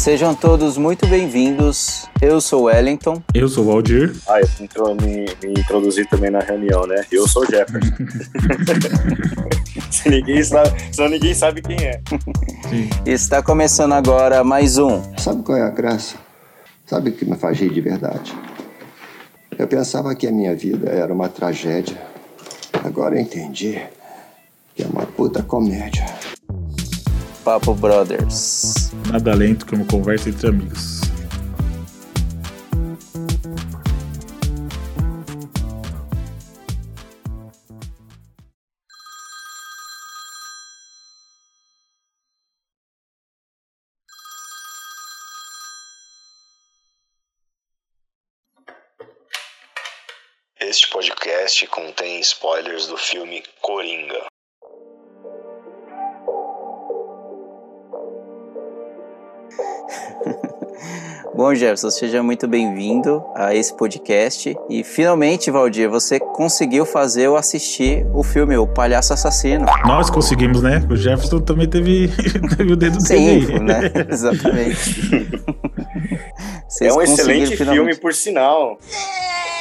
Sejam todos muito bem-vindos. Eu sou o Wellington. Eu sou o Aldir. Ah, eu que me, me introduzir também na reunião, né? Eu sou o Jefferson. se ninguém sabe, senão ninguém sabe quem é. Sim. Está começando agora mais um. Sabe qual é a graça? Sabe o que me faz rir de verdade? Eu pensava que a minha vida era uma tragédia. Agora eu entendi que é uma puta comédia. Papo Brothers. Nada lento como conversa entre amigos. Este podcast contém spoilers do filme Coringa. Bom, Jefferson, seja muito bem-vindo a esse podcast. E finalmente, Valdir, você conseguiu fazer eu assistir o filme O Palhaço Assassino. Nós conseguimos, né? O Jefferson também teve, teve o dedo Sim, dele. né? Exatamente. é um excelente finalmente. filme, por sinal.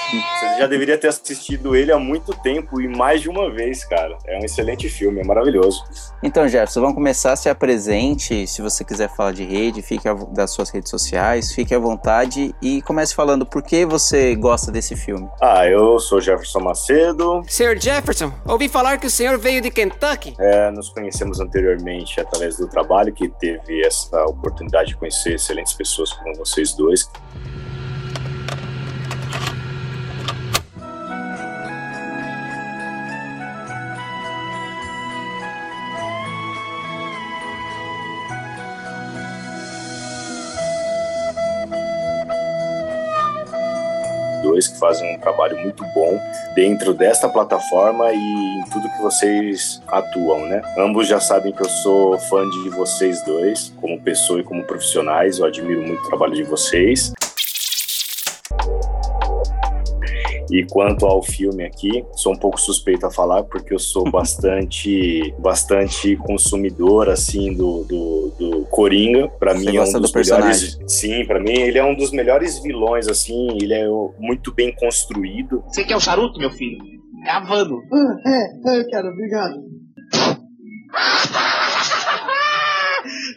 Você já deveria ter assistido ele há muito tempo e mais de uma vez, cara. É um excelente filme, é maravilhoso. Então, Jefferson, vamos começar. Se apresente. Se você quiser falar de rede, fique a, das suas redes sociais, fique à vontade e comece falando por que você gosta desse filme. Ah, eu sou Jefferson Macedo. Senhor Jefferson, ouvi falar que o senhor veio de Kentucky. É, nos conhecemos anteriormente através do trabalho, que teve essa oportunidade de conhecer excelentes pessoas como vocês dois. Dois que fazem um trabalho muito bom dentro desta plataforma e em tudo que vocês atuam, né? Ambos já sabem que eu sou fã de vocês dois, como pessoa e como profissionais, eu admiro muito o trabalho de vocês. E quanto ao filme aqui, sou um pouco suspeito a falar porque eu sou bastante, bastante consumidor assim do, do, do Coringa. Para mim é um dos do melhores. Sim, para mim ele é um dos melhores vilões assim. Ele é muito bem construído. Você quer o charuto, meu filho? É Havano. Ah, é, eu quero, obrigado.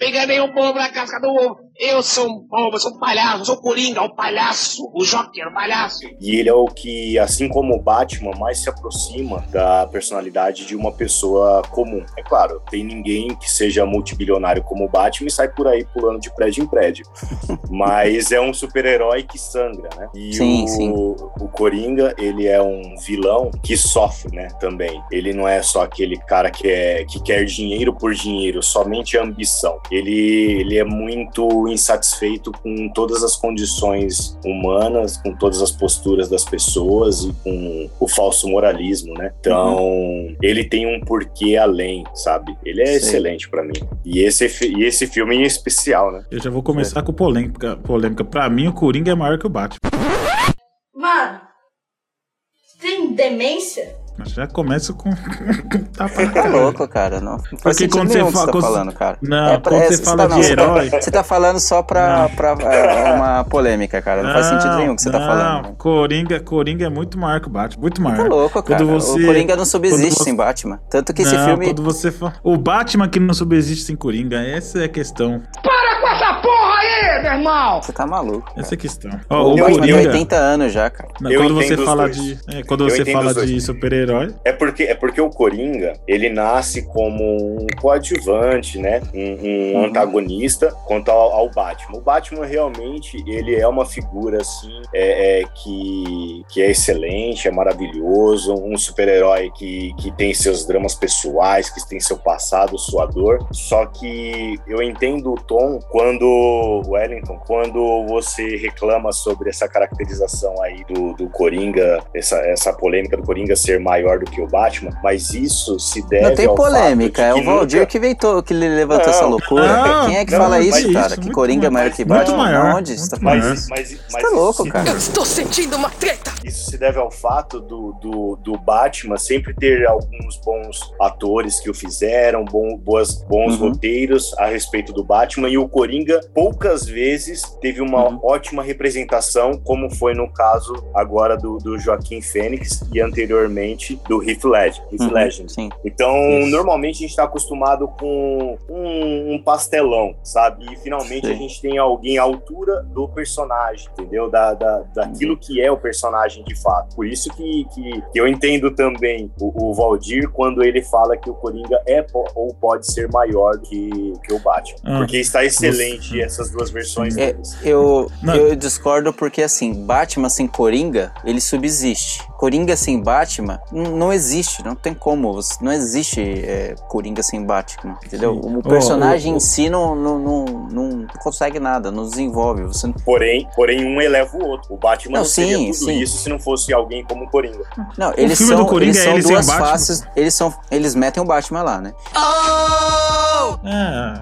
Enganei um povo na casca do ovo. Eu sou um povo, eu sou um palhaço, eu sou o Coringa, o palhaço, o Joker, o palhaço. E ele é o que, assim como o Batman, mais se aproxima da personalidade de uma pessoa comum. É claro, tem ninguém que seja multibilionário como o Batman e sai por aí pulando de prédio em prédio. Mas é um super-herói que sangra, né? E sim, o, sim. o Coringa, ele é um vilão que sofre, né? Também. Ele não é só aquele cara que, é, que quer dinheiro por dinheiro, somente ambição. Ele, ele é muito insatisfeito com todas as condições humanas, com todas as posturas das pessoas e com o falso moralismo, né? Então, uhum. ele tem um porquê além, sabe? Ele é Sei. excelente para mim. E esse, e esse filme em especial, né? Eu já vou começar é. com polêmica. polêmica. Pra mim, o Coringa é maior que o Batman. Mano, tem demência? Já começa com. tá tá louco, cara. Não, não faz Porque quando você, fala, você tá falando, cara. Não, é, quando é, você fala tá, de herói. Você tá falando só pra, pra é, uma polêmica, cara. Não, não, faz sentido nenhum o que você não, tá falando. Coringa, Coringa é muito maior que o Batman. Muito maior. Tá louco, cara. Quando você, o Coringa não subsiste você... sem Batman. Tanto que esse filme. Quando você fala... O Batman que não subsiste sem Coringa, essa é a questão. Para com essa porra meu irmão! Você tá maluco. Cara. Essa é a questão. Oh, o Batman tem 80 anos já, cara. quando você fala de. É, quando você fala de super-herói. É porque, é porque o Coringa, ele nasce como um coadjuvante, né? Um, um uhum. antagonista quanto ao, ao, Batman. O Batman realmente, ele é uma figura, assim, é, é que, que é excelente, é maravilhoso, um super-herói que, que tem seus dramas pessoais, que tem seu passado, sua dor. Só que eu entendo o tom quando o Wellington, quando você reclama sobre essa caracterização aí do, do Coringa, essa, essa polêmica do Coringa ser maior do que o Batman, mas isso se deve Não tem ao polêmica, fato é o Valdir nunca- que, inventou, que levantou Não, essa loucura. não, Quem é que não, fala mas isso, isso, cara? Que Coringa é maior que Batman? maior, Onde? Você tá maior. Mas, mas, Você mas tá louco, se- cara. Estou sentindo uma treta! Isso se deve ao fato do, do, do Batman sempre ter alguns bons atores que o fizeram, bom, boas, bons Uhum. roteiros a respeito do Batman, e o Coringa poucas vezes teve uma Uhum. ótima representação, como foi no caso agora do, do Joaquim Fênix e anteriormente do Heath Ledger. Heath Uhum. Sim. Então, Isso. normalmente a gente está acostumado com um, um pastelão, sabe? E finalmente Sim. a gente tem alguém à altura do personagem, entendeu? Da, da, daquilo que é o personagem de fato. Por isso que, que, que eu entendo também o, Valdir quando ele fala que o Coringa é ou pode ser maior que, que o Batman. Ah, porque está excelente essas duas versões É, deles. eu, Não. eu discordo porque, assim, Batman sem Coringa, ele subsiste. Coringa sem Batman não existe, não tem como. Não existe é, Coringa sem Batman, entendeu? Sim. O personagem ó, ó. em si não, não, não, não consegue nada, não desenvolve. Você não, Porém, porém, um eleva o outro. O Batman não, Não, seria sim, tudo sim. isso se não fosse alguém como o Coringa. não eles filme são, do Coringa eles é são ele duas o Batman? faces. Eles, são, eles metem o Batman lá, né?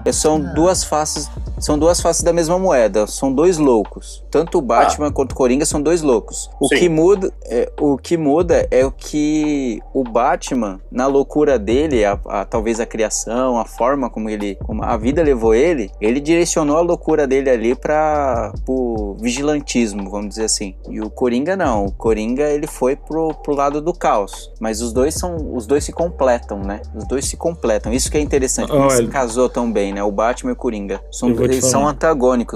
É. São duas faces. São duas faces da mesma moeda. São dois loucos. Tanto o Batman quanto o Coringa são dois loucos. O Sim. que muda, é, o que muda é o que o Batman, na loucura dele, a, a- talvez a criação, a forma como ele, como a vida levou ele, ele direcionou a loucura dele ali para o vigilantismo, vamos dizer assim. E o Coringa não. O Coringa ele foi pro, pro lado do caos. Mas os dois são, os dois se completam, né? Os dois se completam. Isso que é interessante. Como se casou tão bem, né? O Batman e o Coringa. São, eles são falar.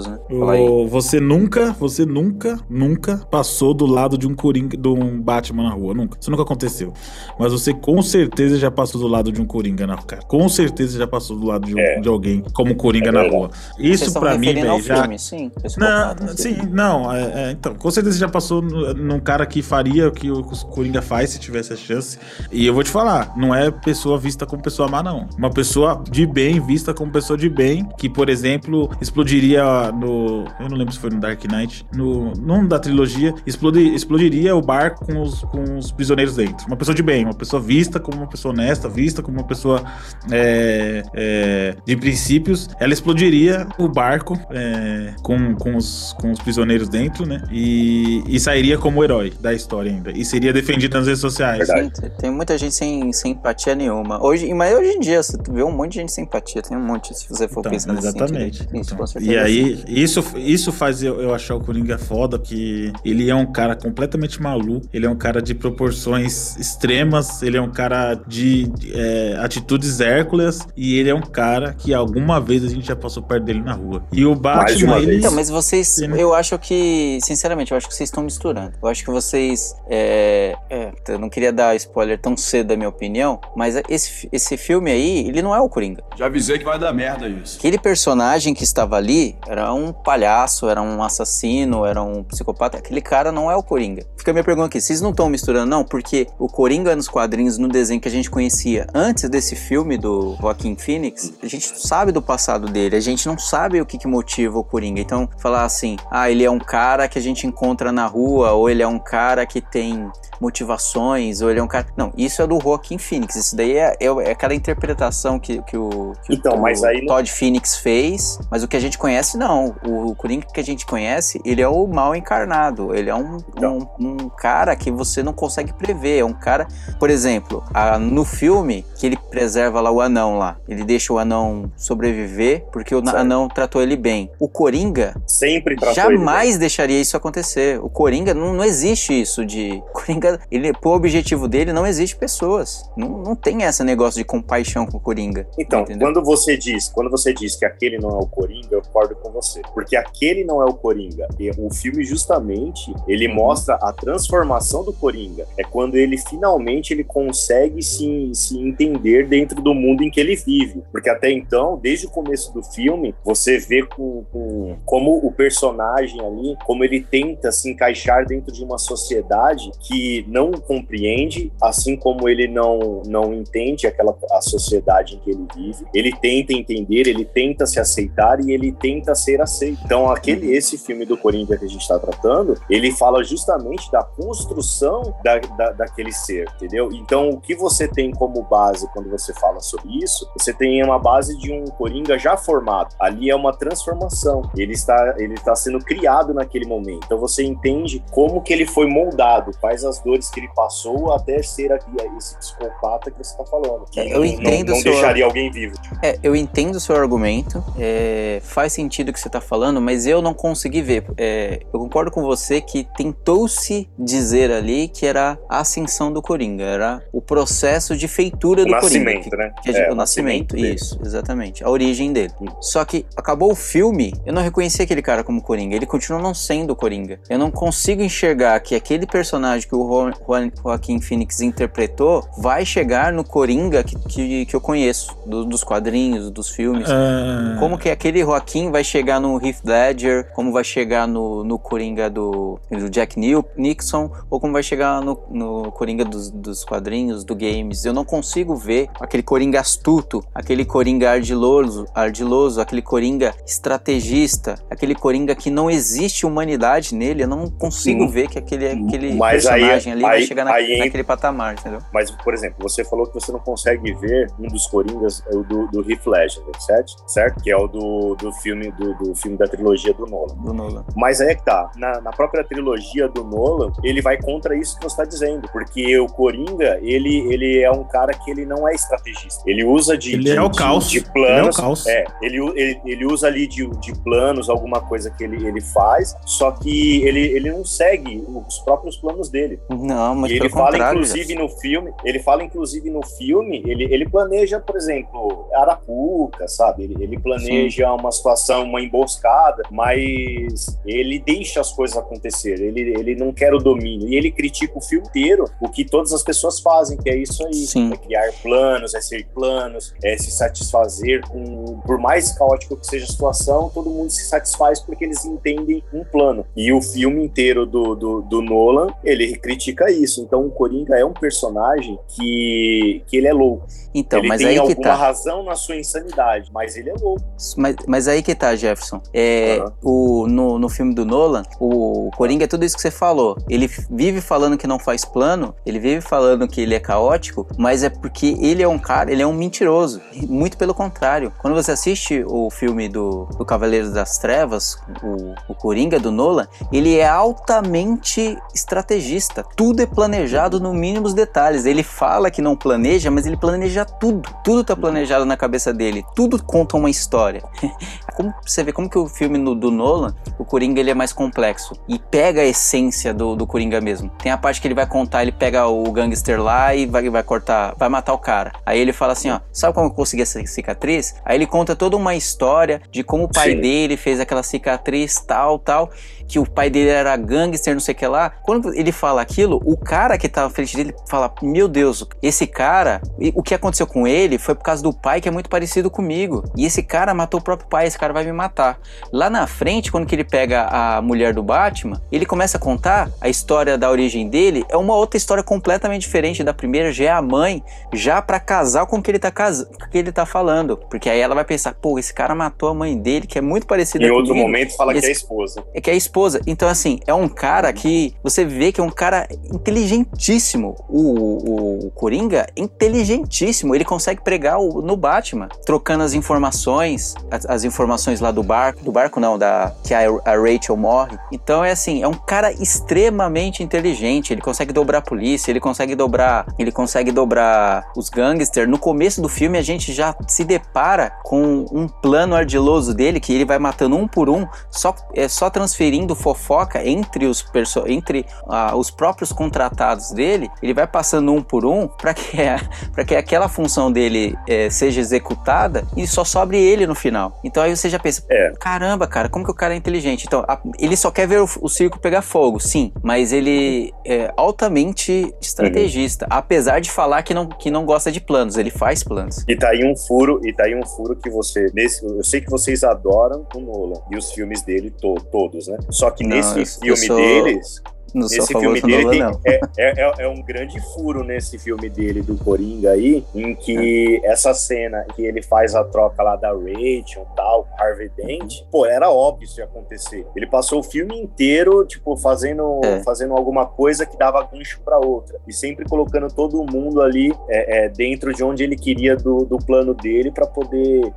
Né? O- você nunca, você nunca, nunca passou do lado de um Coringa, de um Batman na rua, nunca. Isso nunca aconteceu. Mas você com certeza já passou do lado de um Coringa na rua, cara. Com certeza já passou do lado de, um- É. de alguém como Coringa É na rua. Isso pra mim, velho, já filme, sim. Não, contato, sim, não, é, é, então, com certeza já passou no- num cara que faria o que o Coringa faz se tivesse a chance. E eu vou te falar, não é pessoa vista como pessoa má, não. Uma pessoa de bem vista como pessoa de bem, que, por exemplo, explodiria no. Eu não lembro se foi no Dark Knight, no, num da trilogia, explodi- explodiria o barco com os, com os prisioneiros dentro. Uma pessoa de bem, uma pessoa vista como uma pessoa honesta, vista como uma pessoa é, é, de princípios, ela explodiria o barco é, com, com, os, com os prisioneiros dentro, né? E, e sairia como herói da história ainda. E seria defendida nas redes sociais. Verdade. Sim, tem- muita gente sem, sem empatia nenhuma. Hoje, mas hoje em dia, você vê um monte de gente sem empatia. Tem um monte, se você for Então, pensar nesse exatamente. Isso, Então, com certeza. e aí, isso, isso faz eu, eu achar o Coringa foda, que ele é um cara completamente maluco, ele é um cara de proporções extremas, ele é um cara de é, atitudes hércules, e ele é um cara que alguma vez a gente já passou perto dele na rua. E o de Batman, ele... Então, mas vocês, Sim, né? eu acho que, sinceramente, eu acho que vocês estão misturando. Eu acho que vocês, é, é, eu não queria dar spoiler tão cedo da minha opinião, mas esse, esse filme aí, ele não é o Coringa. Já avisei que vai dar merda isso. Aquele personagem que estava ali era um palhaço, era um assassino, era um psicopata. Aquele cara não é o Coringa. Fica a minha pergunta aqui, vocês não estão misturando, não? Porque o Coringa nos quadrinhos, no desenho que a gente conhecia antes desse filme do Joaquim Phoenix, a gente sabe do passado dele, a gente não sabe o que, que motiva o Coringa. Então, falar assim, ah, ele é um cara que a gente encontra na rua, ou ele é um cara que tem motivações, ou ele é um cara. Não, isso é do Joaquim Phoenix. Isso daí é, é, é aquela interpretação que, que o, que Então, o mas aí não- Todd Phoenix fez, mas o que a gente conhece, não. O, o Coringa que a gente conhece, ele é o mal encarnado. Ele é um, Então. um, um cara que você não consegue prever. É um cara, por exemplo, a- no filme, que ele preserva lá o anão lá. Ele deixa o anão sobreviver porque o Certo. anão tratou ele bem. O Coringa Sempre tratou jamais deixaria isso acontecer. O Coringa não, não existe isso de. Coringa, ele, pro objetivo dele, não existe pessoas. Não, não tem esse negócio de compaixão com o Coringa. Então, entendeu? quando você diz, quando você diz que aquele não é o Coringa, eu concordo com você, porque aquele não é o Coringa. E o filme justamente ele Uhum. mostra a transformação do Coringa. É quando ele finalmente ele consegue se, se entender dentro do mundo em que ele vive, porque até então, desde o começo do filme, você vê com, com- como o personagem ali, como ele tenta se encaixar dentro de uma sociedade que não compreende, assim como ele não, não entende aquela a sociedade em que ele vive. Ele tenta entender, ele tenta se aceitar e ele tenta ser aceito. Então, aquele esse filme do Coringa que a gente está tratando, ele fala justamente da construção da, da, daquele ser, entendeu? Então, o que você tem como base quando você fala sobre isso, você tem uma base de um Coringa já formado. Ali é uma transformação. Ele está, ele está sendo criado naquele momento. Então, você entende como que ele foi moldado, quais as dores que ele passou até ser aqui, esse psicopata que você está falando. Que eu entendo não, não seu... deixaria alguém vivo. É, eu entendo o seu argumento, é, faz sentido o que você está falando, mas eu não consegui ver. É, eu concordo com você que tentou-se dizer ali que era a ascensão do Coringa, era o processo de feitura O do Coringa. nascimento, que- né? que é, É, o o nascimento, dele. isso, exatamente. A origem dele. Só que acabou o filme, eu não reconheci aquele cara como Coringa. Ele continua não sendo Coringa. Eu não consigo enxergar que aquele personagem que o Jo- Joaquim Phoenix interpretou vai chegar no Coringa que, que, que eu conheço, do- dos quadrinhos, dos filmes. Ah, Como que aquele Joaquim vai chegar no Heath Ledger, como vai chegar no, no Coringa do, do Jack Nixon, ou como vai chegar no, no Coringa dos, dos quadrinhos, do games. Eu não consigo ver aquele Coringa astuto, aquele Coringa ardiloso, ardiloso aquele Coringa estrategista, aquele Coringa que não existe humanidade nele. Eu não consigo Hum. ver que aquele, aquele Mas aí- personagem ali vai aí- chegar na- entra- naquele patamar, entendeu? Mas, por exemplo, você falou que você não consegue ver um dos Coringas, é o do, do Heath Ledger, certo? certo? Que é o do, do filme do, do filme da trilogia do Nolan. Do Nolan. Mas aí é que tá. Na, na própria trilogia do Nolan, ele vai contra isso que você está dizendo. Porque o Coringa, ele, ele é um cara que ele não é estrategista. Ele usa de, Ele de, é o de- caos. de Ele é o planos. caos. É, ele, ele, ele usa ali de, de planos, alguma coisa que ele, ele faz, só que ele, ele não segue os próprios planos dele. Não, mas E ele fala, inclusive, Jefferson. no filme, ele fala, inclusive, no filme, ele, ele planeja, por exemplo, Arapuca, sabe? Ele, ele planeja uma situação, uma emboscada, mas ele deixa as coisas acontecer, ele, ele não quer o domínio. E ele critica o filme inteiro, o que todas as pessoas fazem, que é isso aí. Sim. É criar planos, é ser planos, é se satisfazer com... Por mais caótico que seja a situação, todo mundo se satisfaz porque eles entendem um plano. E o filme inteiro do, do, do Nolan, ele critica isso. Então o Coringa é um personagem que, que ele é louco. Então, ele mas tem aí que alguma tá. razão na sua insanidade, mas ele é louco. Mas, mas aí que tá, Jefferson. É, Aham. o, no, no filme do Nolan, o Coringa é tudo isso que você falou. Ele vive falando que não faz plano, ele vive falando que ele é caótico, mas é porque ele é um cara, ele é um mentiroso. Muito pelo contrário. Quando você assiste o filme do, do Cavaleiro das Trevas, o, o Coringa do Nolan, ele é altamente estrategista. Tudo é planejado no mínimos detalhes. Ele fala que não planeja, mas ele planeja tudo. Tudo tá planejado na cabeça dele. Tudo conta uma história. Como você vê como que o filme no- do Nolan, o Coringa ele é mais complexo e pega a essência do, do Coringa mesmo. Tem a parte que ele vai contar, ele pega o gangster lá e vai, vai cortar, vai matar o cara. Aí ele fala assim, ó, sabe como eu consegui essa cicatriz? Aí ele conta toda uma história de como o pai Sim. dele fez aquela cicatriz, tal, tal, que o pai dele era gangster, não sei o que lá. Quando ele fala aquilo, o cara que tá à frente dele fala: Meu Deus, esse cara, o que aconteceu com ele foi por causa do pai que é muito parecido comigo. E esse cara matou o próprio pai, esse cara vai me matar. Lá na frente, quando que ele pega a mulher do Batman, ele começa a contar a história da origem dele, é uma outra história completamente diferente da primeira, já é a mãe, já pra casar com o que ele tá casa, com o que ele tá falando. Porque aí ela vai pensar, pô, esse cara matou a mãe dele, que é muito parecida Em outro momento fala que Esse- é a esposa. é que é a esposa. Então, assim, é um cara que você vê que é um cara inteligentíssimo. O, o, o Coringa inteligentíssimo. Ele consegue pregar o- no Batman, trocando as informações, as, as informações lá do barco, do barco não, da que a, a Rachel morre. Então é assim, é um cara extremamente inteligente. Ele consegue dobrar a polícia, ele consegue dobrar, ele consegue dobrar os gangsters. No começo do filme a gente já se depara com um plano ardiloso dele que ele vai matando um por um, só é só transferindo fofoca entre os entre ah, os próprios contratados dele. Ele vai passando um por um para que para que aquela função dele eh, seja executada e só sobre ele no final. Então aí você já pensa, É. caramba, cara, como que o cara é inteligente? Então a- ele só quer ver o, o circo pegar fogo, sim, mas ele é altamente estrategista, apesar de falar que não que não gosta de planos, ele faz planos. E tá aí um furo, e tá aí um furo que você. Nesse, eu sei que vocês adoram o Nolan e os filmes dele to- todos, né? Só que Não, nesse filme sou- deles. Não sou a Nesse favor filme dele tem- não. é, é- é- é um grande furo nesse filme dele do Coringa aí, em que essa cena que ele faz a troca lá da Rachel tal, Harvey Dent, pô, era óbvio isso ia acontecer. Ele passou o filme inteiro, tipo, fazendo, É. fazendo alguma coisa que dava gancho pra outra. E sempre colocando todo mundo ali é, é, dentro de onde ele queria do, do plano dele pra poder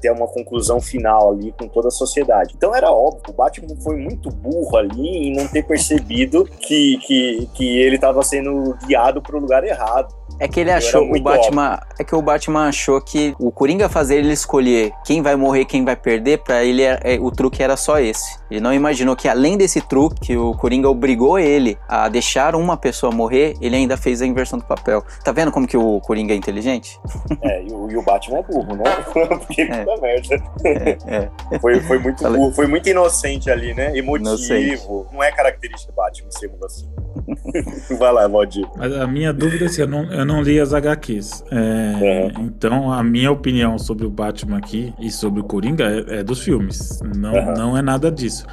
ter uma conclusão final ali com toda a sociedade. Então era óbvio, o Batman foi muito burro ali em não ter percebido que, que, que ele estava sendo guiado para o lugar errado. É que ele Eu achou, o Batman, é que o Batman achou que o Coringa fazer ele escolher quem vai morrer, quem vai perder, pra ele é- é- o truque era só esse. Ele não imaginou que além desse truque, que o Coringa obrigou ele a deixar uma pessoa morrer, ele ainda fez a inversão do papel. Tá vendo como que o Coringa é inteligente? É, e, o, e o Batman é burro, né? Porque É. puta merda. É, é. Foi, foi muito Falei. burro, foi muito inocente ali, né? Emotivo. Inocente. Não é característica do Batman ser assim. Vai lá, Valdir. Mas a minha dúvida é se eu não, eu não li as HQs. É, Então, a minha opinião sobre o Batman aqui e sobre o Coringa é, é dos filmes. Não, Aham. não é nada disso.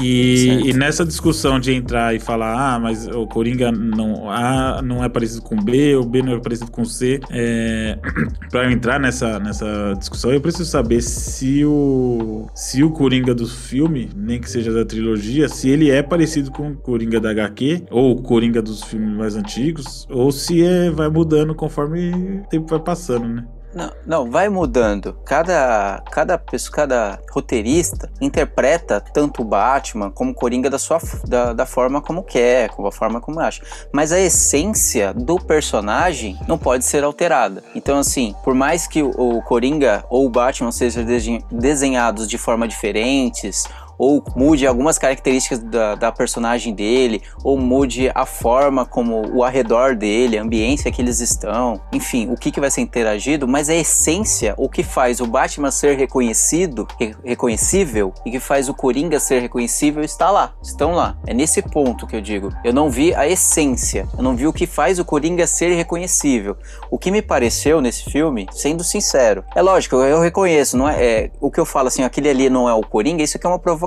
E, e nessa discussão de entrar e falar, ah, mas o Coringa não, A não é parecido com B, o B não é parecido com C. É, para eu entrar nessa, nessa discussão, eu preciso saber se o, se o Coringa do filme, nem que seja da trilogia, se ele é parecido com o Coringa da HQ, ou o Coringa dos filmes mais antigos, ou se é, vai mudando conforme o tempo vai passando, né? Não, não, vai mudando. Cada, cada pessoa, cada roteirista interpreta tanto o Batman como o Coringa da, sua, da, da forma como quer, com a forma como acha. Mas a essência do personagem não pode ser alterada. Então, assim, por mais que o, o Coringa ou o Batman sejam desen- desenhados de forma diferentes, ou mude algumas características da, da personagem dele, ou mude a forma como o arredor dele, a ambiência que eles estão, enfim, o que, que vai ser interagido, mas a essência, o que faz o Batman ser reconhecido, re- reconhecível, e que faz o Coringa ser reconhecível, está lá, estão lá. É nesse ponto que eu digo. Eu não vi a essência, eu não vi o que faz o Coringa ser reconhecível. O que me pareceu nesse filme, sendo sincero, é lógico, eu reconheço, não é, é o que eu falo assim, aquele ali não é o Coringa, isso aqui é uma provocação.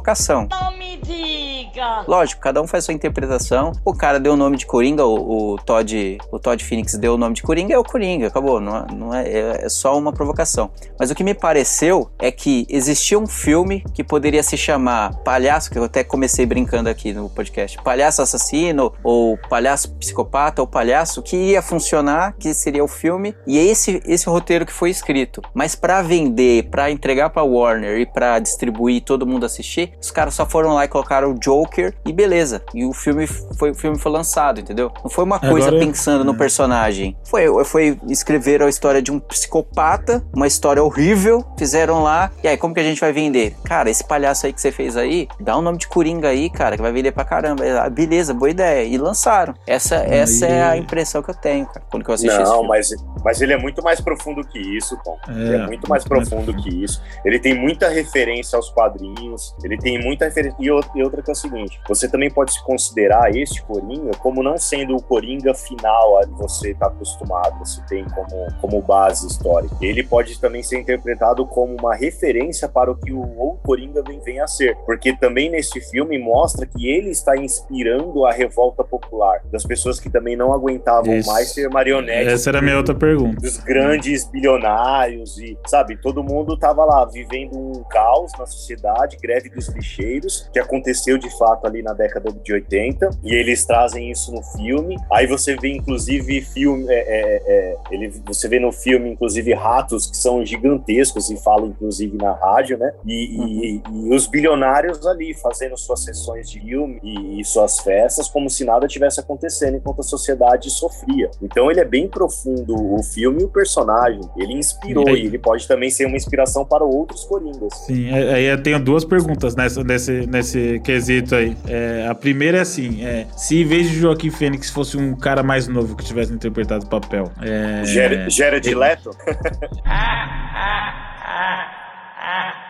Não me diga! Lógico, cada um faz sua interpretação. O cara deu o nome de Coringa, o, o Todd, o Todd Phoenix deu o nome de Coringa, é o Coringa, acabou. Não, é- não é, é, é só uma provocação. Mas o que me pareceu é que existia um filme que poderia se chamar Palhaço, que eu até comecei brincando aqui no podcast, Palhaço Assassino, ou Palhaço Psicopata, ou Palhaço, que ia funcionar, que seria o filme, e é esse, esse roteiro que foi escrito. Mas pra vender, pra entregar pra Warner e pra distribuir e todo mundo assistir, os caras só foram lá e colocaram o Joker e beleza. E o filme foi, o filme foi lançado, entendeu? Não foi uma coisa Agora- pensando no é. personagem. Foi, foi escrever a história de um psicopata, uma história horrível, fizeram lá, e aí como que a gente vai vender? Cara, esse palhaço aí que você fez aí, dá o nome de Coringa aí, cara, que vai vender pra caramba. Ah, beleza, boa ideia. E lançaram. Essa, essa é a impressão que eu tenho, cara, quando que eu assisti esse Não, filme. mas, mas ele é muito mais profundo que isso, Tom. ele é muito mais profundo que isso. Ele tem muita referência aos quadrinhos, ele tem muita referência. E outra, que é o seguinte: você também pode se considerar este Coringa como não sendo o Coringa final a que você está acostumado, você tem como, como base histórica. Ele pode também ser interpretado como uma referência para o que o, o Coringa vem, vem a ser. Porque também neste filme mostra que ele está inspirando a revolta popular das pessoas que também não aguentavam Isso. mais ser marionetes Essa era a minha outra pergunta. dos grandes bilionários e, sabe, todo mundo tava lá vivendo um caos na sociedade, greve dos lixeiros, que aconteceu de fato ali na década de 80, e eles trazem isso no filme. Aí você vê, inclusive, filme, é, é, é, ele, você vê no filme, inclusive, ratos que são gigantescos e falam, inclusive, na rádio, né? E, e- e os bilionários ali fazendo suas sessões de filme e, e suas festas como se nada tivesse acontecendo enquanto a sociedade sofria. Então ele é bem profundo o filme e o personagem. Ele inspirou E e ele pode também ser uma inspiração para outros Coringas. Sim, é- aí eu tenho duas perguntas nessa, nesse, nesse quesito aí. É, a primeira é assim: é, se em vez de Joaquim Fênix fosse um cara mais novo que tivesse interpretado o papel. É, Gera, Gera de Leto?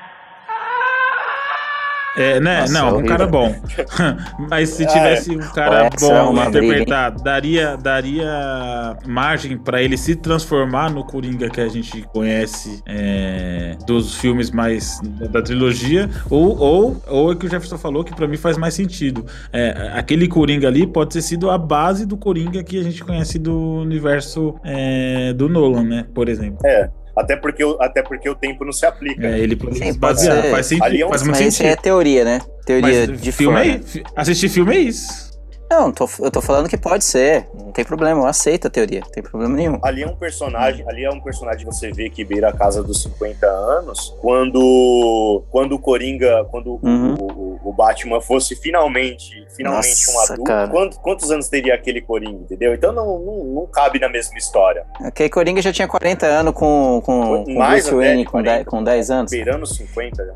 É, né? Nossa, não, um horrível. cara bom. Mas se tivesse um cara é bom uma interpretar, daria, daria margem pra ele se transformar no Coringa que a gente conhece é, dos filmes mais da trilogia, ou, ou, ou é que o Jefferson falou que pra mim faz mais sentido. É, aquele Coringa ali pode ter sido a base do Coringa que a gente conhece do universo é, do Nolan, né? Por exemplo. Até porque, o- até porque o tempo não se aplica. É, ele pode Sim, se pode basear. ser. Faz, sentido, Ali é um- faz Mas isso é teoria, né? Teoria Mas de filme fora. é, assistir filme é isso. Não, tô- eu tô falando que pode ser. Não tem problema, eu aceito a teoria. Não tem problema nenhum. Ali é um personagem, ali é um personagem que você vê que beira a casa dos 50 anos, quando quando o Coringa, quando o- Uhum. o, o, o Batman fosse finalmente, finalmente Nossa, um adulto, cara. quantos, quantos anos teria aquele Coringa, entendeu? Então não, não, não cabe na mesma história. Aquele Coringa já tinha 40 anos com, com, com Mais Bruce Wayne com 40. 10, com 10 anos. Beirando 50 já.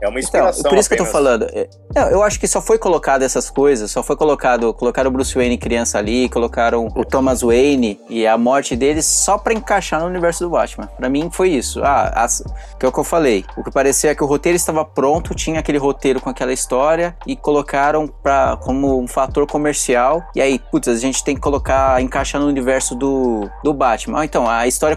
É uma Então, inspiração por isso que eu tô apenas. falando. é, não, eu acho que só foi colocado essas coisas, só foi colocado, colocaram o Bruce Wayne criança ali, colocaram o Thomas Wayne e a morte dele só pra encaixar no universo do Batman. Pra mim foi isso. Ah, as- que é o que eu falei. O que parecia é que o roteiro estava pronto, tinha aquele roteiro com aquela história e colocaram pra, como um fator comercial. E aí, putz, a gente tem que colocar, encaixar no universo do, do Batman. Ah, então, a história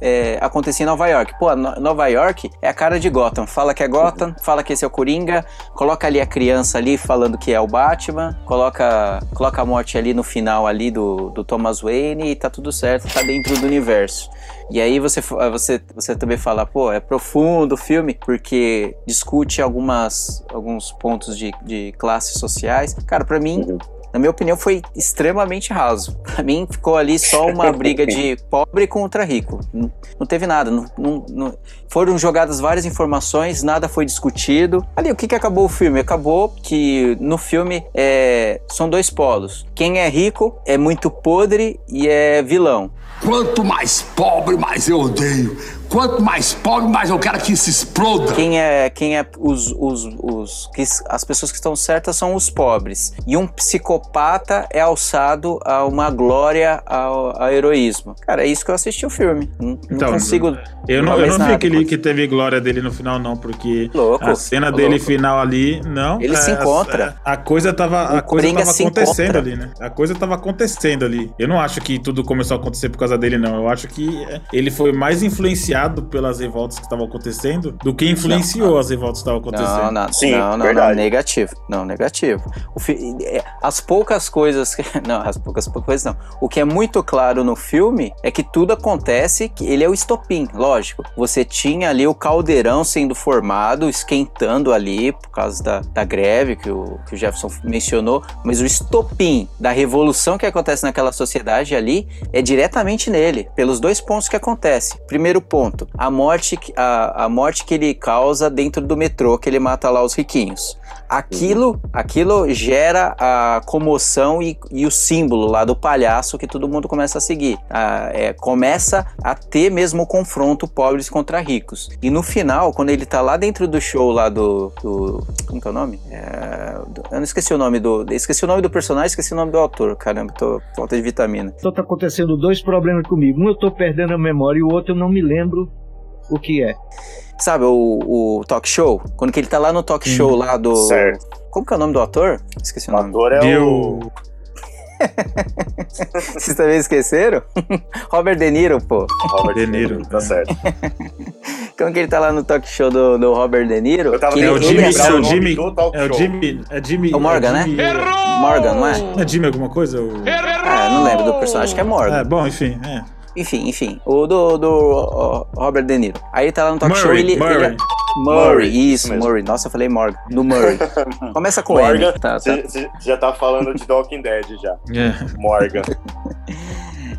é, acontecia em Nova York. Pô, No- Nova York é a cara de Gotham. Fala que é Gotham, fala que esse é o Coringa, coloca ali a criança ali falando que é o Batman, coloca, coloca a morte ali no final ali do, do Thomas Wayne e tá tudo certo, tá dentro do universo. E aí você, você, você também fala, pô, é profundo o filme, porque discute algumas, alguns pontos de, de classes sociais. Cara, pra mim, Uhum. Na minha opinião, foi extremamente raso. Pra mim, ficou ali só uma briga de pobre contra rico. Não, não teve nada. não- não- não- foram jogadas várias informações, nada foi discutido. Ali, o que, que acabou o filme? Acabou que no filme é, são dois polos. Quem é rico é muito podre e é vilão. Quanto mais pobre, mais eu odeio. Quanto mais pobre, mais eu quero que se exploda. Quem é, quem é os, os, os que as pessoas que estão certas são os pobres. E um psicopata é alçado a uma glória ao, ao heroísmo. Cara, é isso que eu assisti o filme. Não, não Então, consigo. Eu não, Não, eu não vi aquele que teve glória dele no final, não, porque Louco, a cena tô dele louco. final ali, não. Ele se a- encontra. A, a coisa tava, a O coisa Coringa tava se acontecendo encontra. ali, né? A coisa tava acontecendo ali. Eu não acho que tudo começou a acontecer por causa dele, não. Eu acho que é, ele foi mais influenciado pelas revoltas que estavam acontecendo do que influenciou as revoltas que estavam acontecendo. Não, não, Sim, não, não, não, verdade. negativo. Não, negativo. O fi- é, As poucas coisas. que- Não, as poucas coisas não. O que é muito claro no filme é que tudo acontece, que ele é o estopim, lógico. Você tinha ali o caldeirão sendo formado, esquentando ali por causa da, da greve que o, que o Jefferson mencionou, mas o estopim da revolução que acontece naquela sociedade ali é diretamente nele, pelos dois pontos que acontece. Primeiro ponto, a morte, a, a morte que ele causa dentro do metrô, que ele mata lá os riquinhos. Aquilo, aquilo gera a comoção e, e o símbolo lá do palhaço que todo mundo começa a seguir. Ah, é, começa a ter mesmo o confronto pobres contra ricos. E no final, quando ele tá lá dentro do show lá do. do- como que é o nome? É, do- eu não esqueci o nome do. Esqueci o nome do personagem, esqueci o nome do autor. Caramba, tô falta de vitamina. Então tá acontecendo dois problemas comigo. Um eu tô perdendo a memória e o outro eu não me lembro o que é. Sabe o, o talk show? Quando que ele tá lá no talk show lá do. Certo. Como que é o nome do ator? Esqueci o O nome. ator é Deu- o. Vocês também esqueceram? Robert De Niro, pô. Robert De Niro, Tá é. certo. Como que ele tá lá no talk show do, do Robert De Niro? Eu tava que É o Jimmy, é o Jimmy, é o. Jimmy, é Jimmy, É o Morgan, é Jimmy, Morgan, não é? É Jimmy alguma coisa? O... Ah, não lembro do personagem, acho que é Morgan. É, bom, enfim, é. Enfim, enfim. O do, do Robert De Niro. Aí ele tá lá no talk show Murray, ele. Murray. ele- Murray, Murray, isso, mesmo. Murray. Nossa, eu falei Morgan. Do Murray. Começa com Morgan, M. Tá, tá. já tá falando de The Walking Dead já. É. Morgan.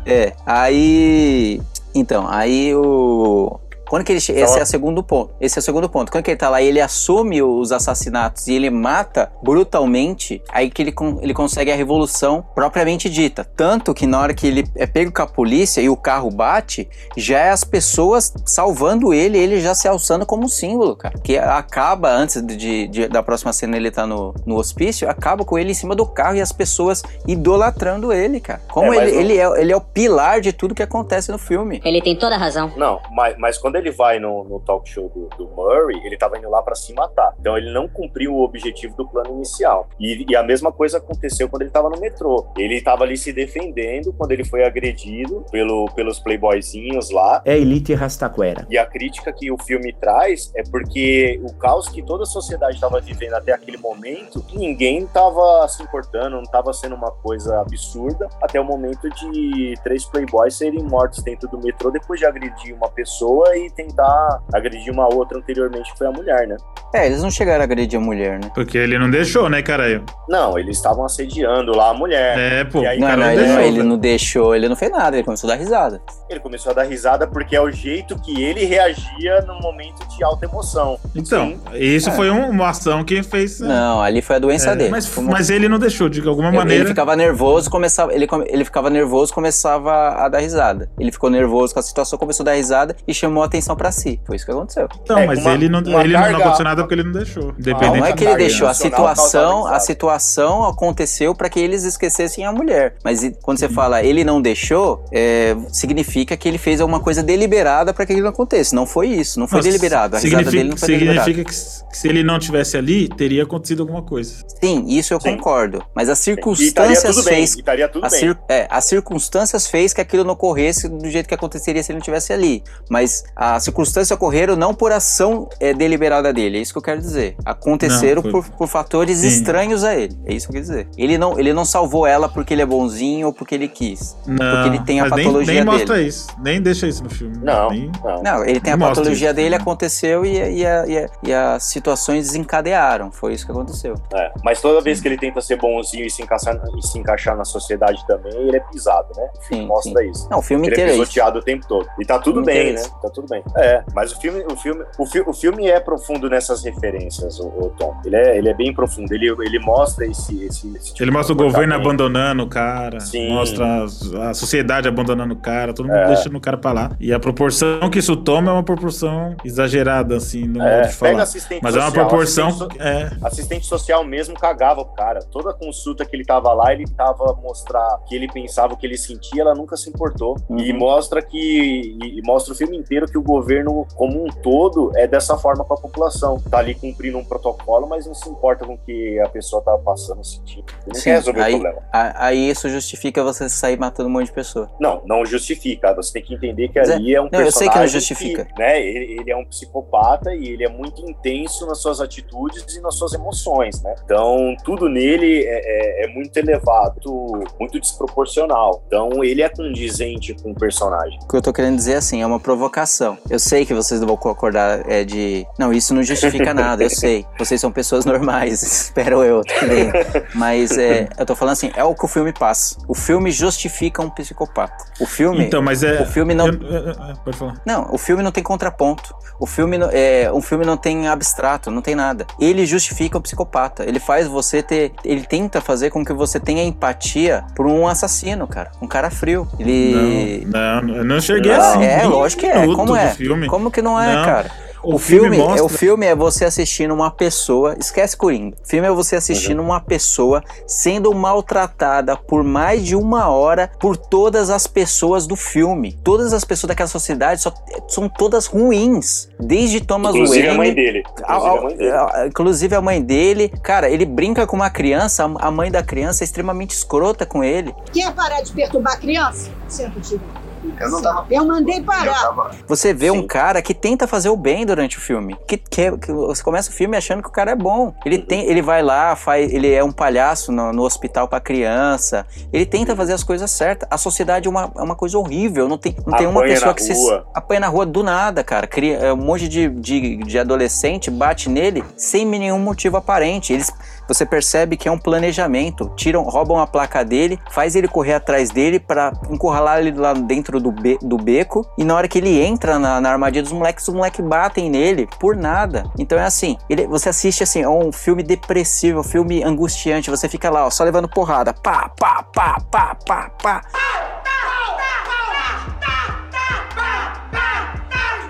É, aí. Então, aí o. Quando que ele che- Esse é o segundo ponto. Esse é o segundo ponto. Quando que ele tá lá e ele assume os assassinatos e ele mata brutalmente, aí que ele, con- ele consegue a revolução propriamente dita. Tanto que na hora que ele é pego com a polícia e o carro bate, já é as pessoas salvando ele, ele já se alçando como um símbolo, cara. Que acaba, antes de, de- da próxima cena ele tá no, no hospício, acaba com ele em cima do carro e as pessoas idolatrando ele, cara. Como É, ele, o- ele, é, ele é o pilar de tudo que acontece no filme. Ele tem toda a razão. Não, mas, mas quando, ele vai no, no talk show do, do, Murray, ele tava indo lá para se matar. Então ele não cumpriu o objetivo do plano inicial. E, e a mesma coisa aconteceu quando ele tava no metrô. Ele tava ali se defendendo quando ele foi agredido pelo, pelos playboyzinhos lá. É elite rastaquera. E a crítica que o filme traz é porque o caos que toda a sociedade estava vivendo até aquele momento, ninguém tava se importando, não tava sendo uma coisa absurda, até o momento de três playboys serem mortos dentro do metrô depois de agredir uma pessoa e tentar agredir uma outra anteriormente, que foi a mulher, né? É, eles não chegaram a agredir a mulher, né? Porque ele não deixou, né, caralho? Não, eles estavam assediando lá a mulher. É, pô. Aí, não, cara, não, ele, deixou, não, ele não deixou, ele não fez nada, ele começou a dar risada. Ele começou a dar risada porque é o jeito que ele reagia no momento de alta emoção. Então, Sim. isso é. foi uma ação que fez. Né? Não, ali foi a doença é, dele. Mas, mas ele não deixou, de alguma ele, maneira. Ele ficava nervoso, começava. Ele, ele ficava nervoso, começava a dar risada. Ele ficou nervoso com a situação, começou a dar risada e chamou a atenção para si. Foi isso que aconteceu. Então, é, mas uma, ele, não, ele carga... não aconteceu nada porque ele não deixou. Não, não é que ele deixou. A situação, a situação aconteceu para que eles esquecessem a mulher. Mas quando você fala ele não deixou, é, significa que ele fez alguma coisa deliberada para que aquilo não aconteça. Não foi isso. Não foi Nossa, deliberado. A risada dele não foi significa deliberada. que se ele não tivesse ali, teria acontecido alguma coisa. Sim, isso eu Sim. concordo. Mas as circunstâncias fez. Bem, tudo as, bem. É, as circunstâncias fez que aquilo não ocorresse do jeito que aconteceria se ele não estivesse ali. Mas as circunstâncias ocorreram não por ação é, deliberada dele. É isso que eu quero dizer. Aconteceram não, por, por, fatores Sim. estranhos a ele. É isso que eu quero dizer. Ele não, ele não salvou ela porque ele é bonzinho ou porque ele quis. Não, porque ele tem a patologia nem, nem dele. mostra isso. Nem deixa isso no filme. Não. Nem, não. não. ele tem a patologia isso. dele, aconteceu e, e, a, e, a, e, as situações desencadearam. Foi isso que aconteceu. É, mas toda vez que ele tenta ser bonzinho e se encaixar, e se encaixar na sociedade também, ele é pisado, né? Sim, mostra sim. isso. Não, o filme ele inteiro é pisoteado o tempo todo. E tá tudo bem, né? Isso. Tá tudo bem. É, mas o filme, o filme, o, fi, o filme é profundo nessas referências, o, o, Tom. Ele é, ele é bem profundo. Ele, ele mostra esse, esse, esse tipo Ele mostra o governo abandonando o cara. Sim. Mostra a, a sociedade abandonando o cara, todo mundo é. deixando o cara pra lá. E a proporção que isso toma é uma proporção exagerada, assim, no é, modo de falar. Mas social, é uma proporção. Assistente, so, é. assistente social mesmo cagava o cara. Toda consulta que ele tava lá, ele tava mostrar que ele pensava, o que ele sentia, ela nunca se importou. Uhum. E mostra que. E mostra o filme inteiro que o governo, como um todo, é dessa forma com a população. Tá ali cumprindo um protocolo, mas não se importa com o que a pessoa tá passando, sentindo. Ele não Sim, quer resolver aí, o problema. Aí isso justifica você sair matando um monte de pessoa. Não, não justifica. Você tem que entender que ali é, é um não, personagem. Eu sei que não justifica. Que, né, ele, ele, é um psicopata e ele é muito intenso nas suas atitudes e nas suas emoções, né? Então, tudo nele é, é, é muito elevado, muito desproporcional. Então, ele é condizente com o personagem. O que eu tô querendo dizer, assim, é uma provocação. Eu sei que vocês não vão concordar é de... Não, isso não justifica nada, eu sei. Vocês são pessoas normais, espero eu também. Mas é, eu tô falando assim, é o que o filme passa. O filme justifica um psicopata. O filme... Então, mas é... O filme não... Eu, eu, eu, pode falar. Não, o filme não tem contraponto. O filme, é, um filme não tem abstrato, não tem nada. Ele justifica o psicopata. Ele faz você ter. Ele tenta fazer com que você tenha empatia por um assassino, cara. Um cara frio. Ele. Não, não eu não enxerguei não, assim. É, lógico que é. Como é? Filme. Como que não é, não. cara? O, o filme, filme mostra... o filme é você assistindo uma pessoa, esquece Coringa. O filme é você assistindo uhum. uma pessoa sendo maltratada por mais de uma hora por todas as pessoas do filme. Todas as pessoas daquela sociedade só, são todas ruins, desde Thomas inclusive Wayne, a mãe dele. Inclusive a, a, mãe dele. A, inclusive a mãe dele. Cara, ele brinca com uma criança, a mãe da criança é extremamente escrota com ele. Quer parar de perturbar a criança? Senta, tio. Eu não tava. Eu mandei parar. Tava... Você vê Sim. um cara que tenta fazer o bem durante o filme. Que, que, que, você começa o filme achando que o cara é bom. Ele uhum. tem, ele vai lá, faz, ele é um palhaço no, no hospital para criança. Ele tenta fazer as coisas certas. A sociedade é uma, é uma coisa horrível. Não tem, não tem uma pessoa que rua. se apanha na rua do nada, cara. Cria, é, um monte de, de, de adolescente bate nele sem nenhum motivo aparente. Eles você percebe que é um planejamento. Tiram, roubam a placa dele, faz ele correr atrás dele para encurralar ele lá dentro do, be do beco. E na hora que ele entra na, na armadilha dos moleques, os moleques batem nele por nada. Então é assim, ele, você assiste assim, é um filme depressivo, um filme angustiante. Você fica lá, ó, só levando porrada. Pá, pá, pá, pá, pá, pá.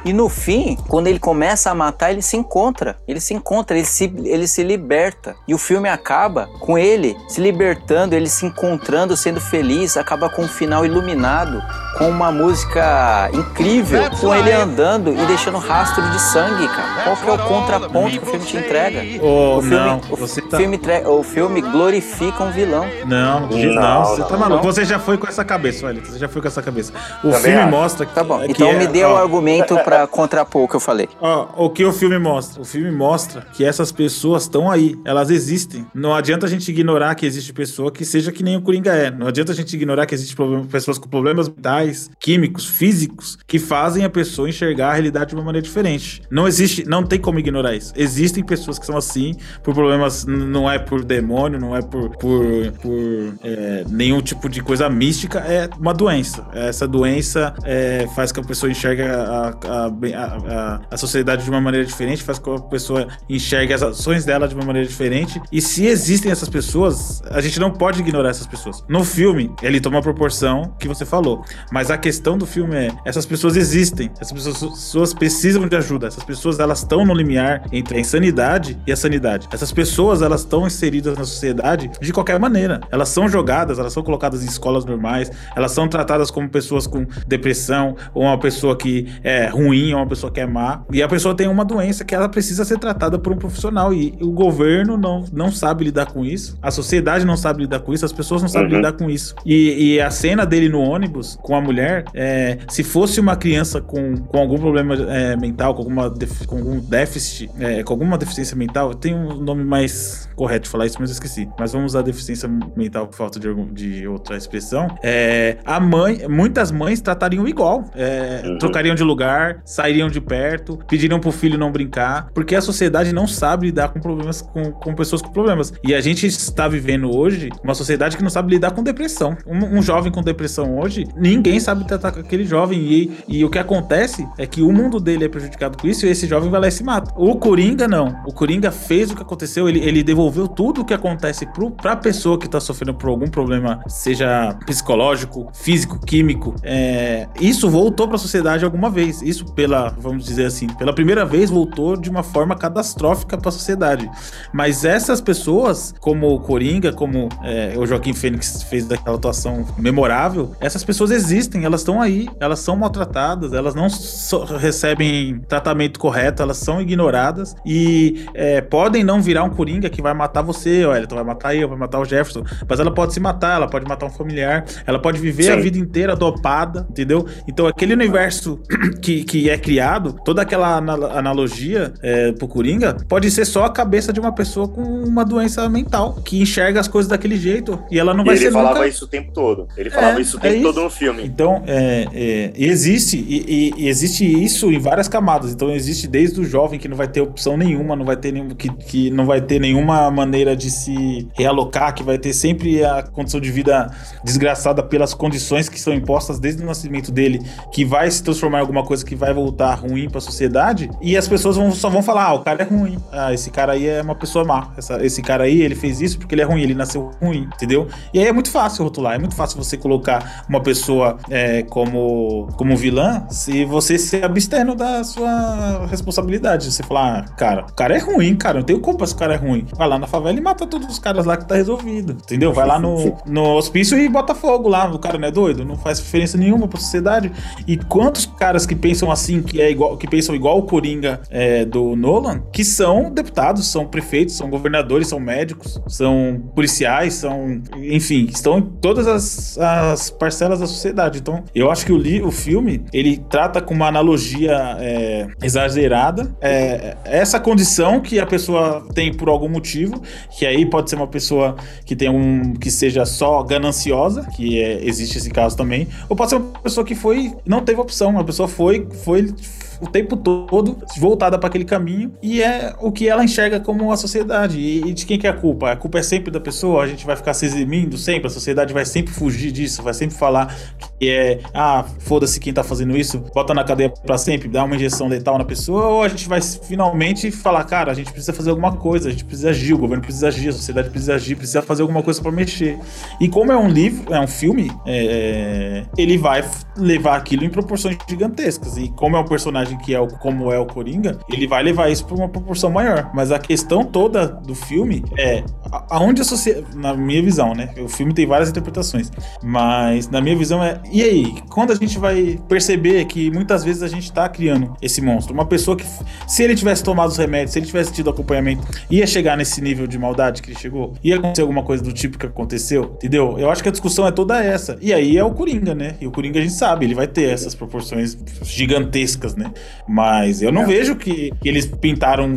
E no fim, quando ele começa a matar, ele se encontra. Ele se encontra, ele se, ele se liberta. E o filme acaba com ele se libertando, ele se encontrando, sendo feliz, acaba com um final iluminado, com uma música incrível, com ele andando e deixando rastro de sangue, cara. Qual que é o contraponto que o filme te entrega? Oh, o filme, não, o, tá- filme tre- o filme glorifica um vilão. Não, não, Não, você não, tá maluco. não. Você já foi com essa cabeça, olha. Você já foi com essa cabeça. O Também filme acho. mostra que. Tá bom, que então é- me dê o argumento pra contrapor o que eu falei. Ó, o que o filme mostra? O filme mostra que essas pessoas estão aí, elas existem. Não adianta a gente ignorar que existe pessoa que seja que nem o Coringa é. Não adianta a gente ignorar que existe problem- pessoas com problemas mentais, químicos, físicos, que fazem a pessoa enxergar a realidade de uma maneira diferente. Não existe, não tem como ignorar isso. Existem pessoas que são assim por problemas, não é por demônio, não é por, por, por, é, nenhum tipo de coisa mística, é uma doença. Essa doença é, faz que a pessoa enxergue a, a, a, a- sociedade de uma maneira diferente, faz com que a pessoa enxergue as ações dela de uma maneira diferente. E se existem essas pessoas, a gente não pode ignorar essas pessoas. No filme, ele toma a proporção que você falou. Mas a questão do filme é: essas pessoas existem, essas pessoas, pessoas precisam de ajuda, essas pessoas elas estão no limiar entre a insanidade e a sanidade. Essas pessoas elas estão inseridas na sociedade de qualquer maneira. Elas são jogadas, elas são colocadas em escolas normais, elas são tratadas como pessoas com depressão, ou uma pessoa que é ruim, ou uma pessoa que é má. E a pessoa tem uma doença que ela precisa ser tratada por um profissional. E o governo não, não sabe lidar com isso, a sociedade não sabe lidar com isso, as pessoas não sabem Uhum. lidar com isso. E, e a cena dele no ônibus com a mulher, é, se fosse uma criança com, com algum problema é, mental, com, alguma com algum déficit, é, com alguma deficiência mental, tem um nome mais correto de falar isso, mas eu esqueci. Mas vamos usar deficiência mental por falta de, algum- de outra expressão. É, a mãe, muitas mães tratariam igual, é, Uhum. trocariam de lugar, sairiam de perto, pediriam pro filho não brincar, porque a sociedade não sabe lidar com problemas, com, com pessoas com problemas. E a gente está vivendo hoje uma sociedade que não sabe lidar com depressão. Um, um jovem com depressão hoje, ninguém sabe tratar com aquele jovem. E, e o que acontece é que o mundo dele é prejudicado com isso e esse jovem vai lá e se mata. O Coringa, não. O Coringa fez o que aconteceu, ele, ele devolveu tudo o que acontece pro, pra pessoa que tá sofrendo por algum problema, seja psicológico, físico, químico. É, isso voltou pra sociedade alguma vez. Isso pela, vamos dizer assim, pela primeira vez voltou de uma forma catastrófica pra sociedade. Mas essas pessoas, como o Coringa, como é, o Joaquim Fênix fez daquela atuação memorável, essas pessoas existem, elas estão aí, elas são maltratadas, elas não so- recebem tratamento correto, elas são ignoradas e é, podem não virar um Coringa que vai matar você, ó, Elton, vai matar eu, vai matar o Jefferson, mas ela pode se matar, ela pode matar um familiar, ela pode viver a Sim. vida inteira dopada, entendeu? Então aquele universo que, que é criado, toda aquela ana- analogia é, pro Coringa, pode ser só a cabeça de uma pessoa com uma doença mental, que enxerga as coisas daquele jeito e ela não E vai ele ser falava nunca... isso o tempo todo. Ele falava É, isso o é tempo isso. todo no filme. Então, é, é, existe, e- e existe isso em várias camadas. Então, existe desde o jovem que não vai ter opção nenhuma, não vai ter nenhum, que, que não vai ter nenhuma maneira de se realocar, que vai ter sempre a condição de vida desgraçada pelas condições que são impostas desde o nascimento dele, que vai se transformar em alguma coisa que vai voltar ruim para a sociedade. E as pessoas vão, só vão falar: ah, o cara é ruim. Ah, esse cara aí é uma pessoa má. Essa- esse cara aí, ele fez isso porque ele é ruim, ele nasceu ruim, entendeu? E aí é muito fácil rotular, é muito fácil você colocar uma pessoa é, como, como vilã se você se abstendo da sua responsabilidade. Você falar, ah, cara, o cara é ruim, cara, não tenho culpa se o cara é ruim. Vai lá na favela e mata todos os caras lá que tá resolvido, entendeu? Vai lá no, no hospício e bota fogo lá, o cara não é doido, não faz diferença nenhuma pra sociedade. E quantos caras que pensam assim, que é igual, que pensam igual o Coringa é, do Nolan, que são deputados, são prefeitos, são governadores, são médicos, são policiais, são, enfim, estão em todas as, as parcelas da sociedade. Então, eu acho que o, li, o filme ele trata com uma analogia é, exagerada é, essa condição que a pessoa tem por algum motivo, que aí pode ser uma pessoa que tem um que seja só gananciosa, que é, existe esse caso também, ou pode ser uma pessoa que foi não teve opção, uma pessoa foi foi o tempo todo voltada para aquele caminho e é o que ela enxerga como a sociedade. E, de quem que é a culpa? A culpa é sempre da pessoa, a gente vai ficar se eximindo sempre, a sociedade vai sempre fugir disso, vai sempre falar que é, ah, foda-se quem tá fazendo isso, bota na cadeia pra sempre, dá uma injeção letal na pessoa, ou a gente vai finalmente falar, cara, a gente precisa fazer alguma coisa, a gente precisa agir, o governo precisa agir, a sociedade precisa agir, precisa fazer alguma coisa para mexer. E como é um livro, é um filme, é, ele vai levar aquilo em proporções gigantescas. E como é um personagem que é o, como é o Coringa, ele vai levar isso para uma proporção maior. Mas a questão toda do filme é aonde a sociedade, na minha visão, né? O filme tem várias interpretações, mas na minha visão é e aí, quando a gente vai perceber que muitas vezes a gente tá criando esse monstro, uma pessoa que se ele tivesse tomado os remédios, se ele tivesse tido acompanhamento, ia chegar nesse nível de maldade que ele chegou? Ia acontecer alguma coisa do tipo que aconteceu? Entendeu? Eu acho que a discussão é toda essa. E aí é o Coringa, né? E o Coringa a gente sabe, ele vai ter essas proporções gigantescas, né? Mas eu não é. vejo que, que eles pintaram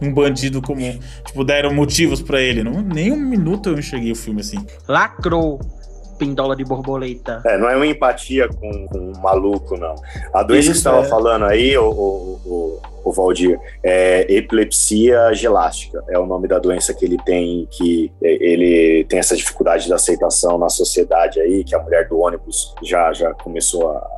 um bandido comum. Tipo, deram motivos para ele. Não, nem um minuto eu enxerguei o filme assim. Lacrou pindola de borboleta. É, não é uma empatia com, com um maluco, não. A doença Isso, que você estava é. falando aí, o, o, o, o Valdir, é epilepsia gelástica. É o nome da doença que ele tem, que ele tem essa dificuldade de aceitação na sociedade aí, que a mulher do ônibus já, já começou a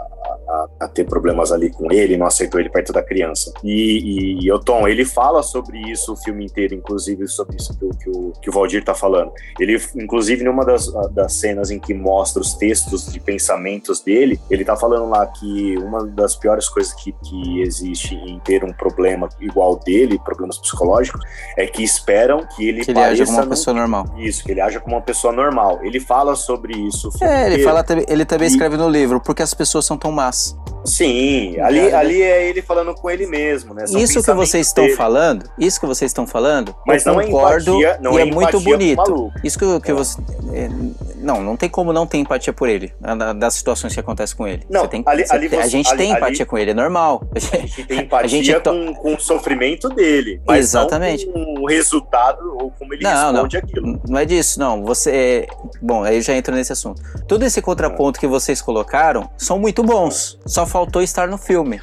a, a, ter problemas ali com ele, não aceitou ele perto da criança. E, e, e o Tom, ele fala sobre isso o filme inteiro, inclusive sobre isso que, o, que o, que o Valdir tá falando. Ele, inclusive, numa das, das cenas em que mostra os textos de pensamentos dele, ele tá falando lá que uma das piores coisas que, que existe em ter um problema igual dele, problemas psicológicos, é que esperam que ele que ele haja como uma pessoa normal. Isso, que ele haja como uma pessoa normal. Ele fala sobre isso. É, ele, fala, ele também escreve no livro, porque as pessoas são tão más. Sim, ali, ali é ele falando com ele mesmo, né? São isso que vocês estão falando, isso que vocês estão falando, Mas eu não concordo é empatia, não e é, é muito bonito. Isso que, que é. você. É, não, não tem como não ter empatia por ele, das situações que acontecem com ele. Não, tem, ali, ali você, a gente ali, tem empatia com ele, é normal. A gente tem empatia a gente com, com o sofrimento dele. Exatamente. com o resultado ou como ele não, responde não, aquilo. Não é disso, não. Você. Bom, aí já entra nesse assunto. Todo esse contraponto que vocês colocaram são muito bons. Só faltou estar no filme.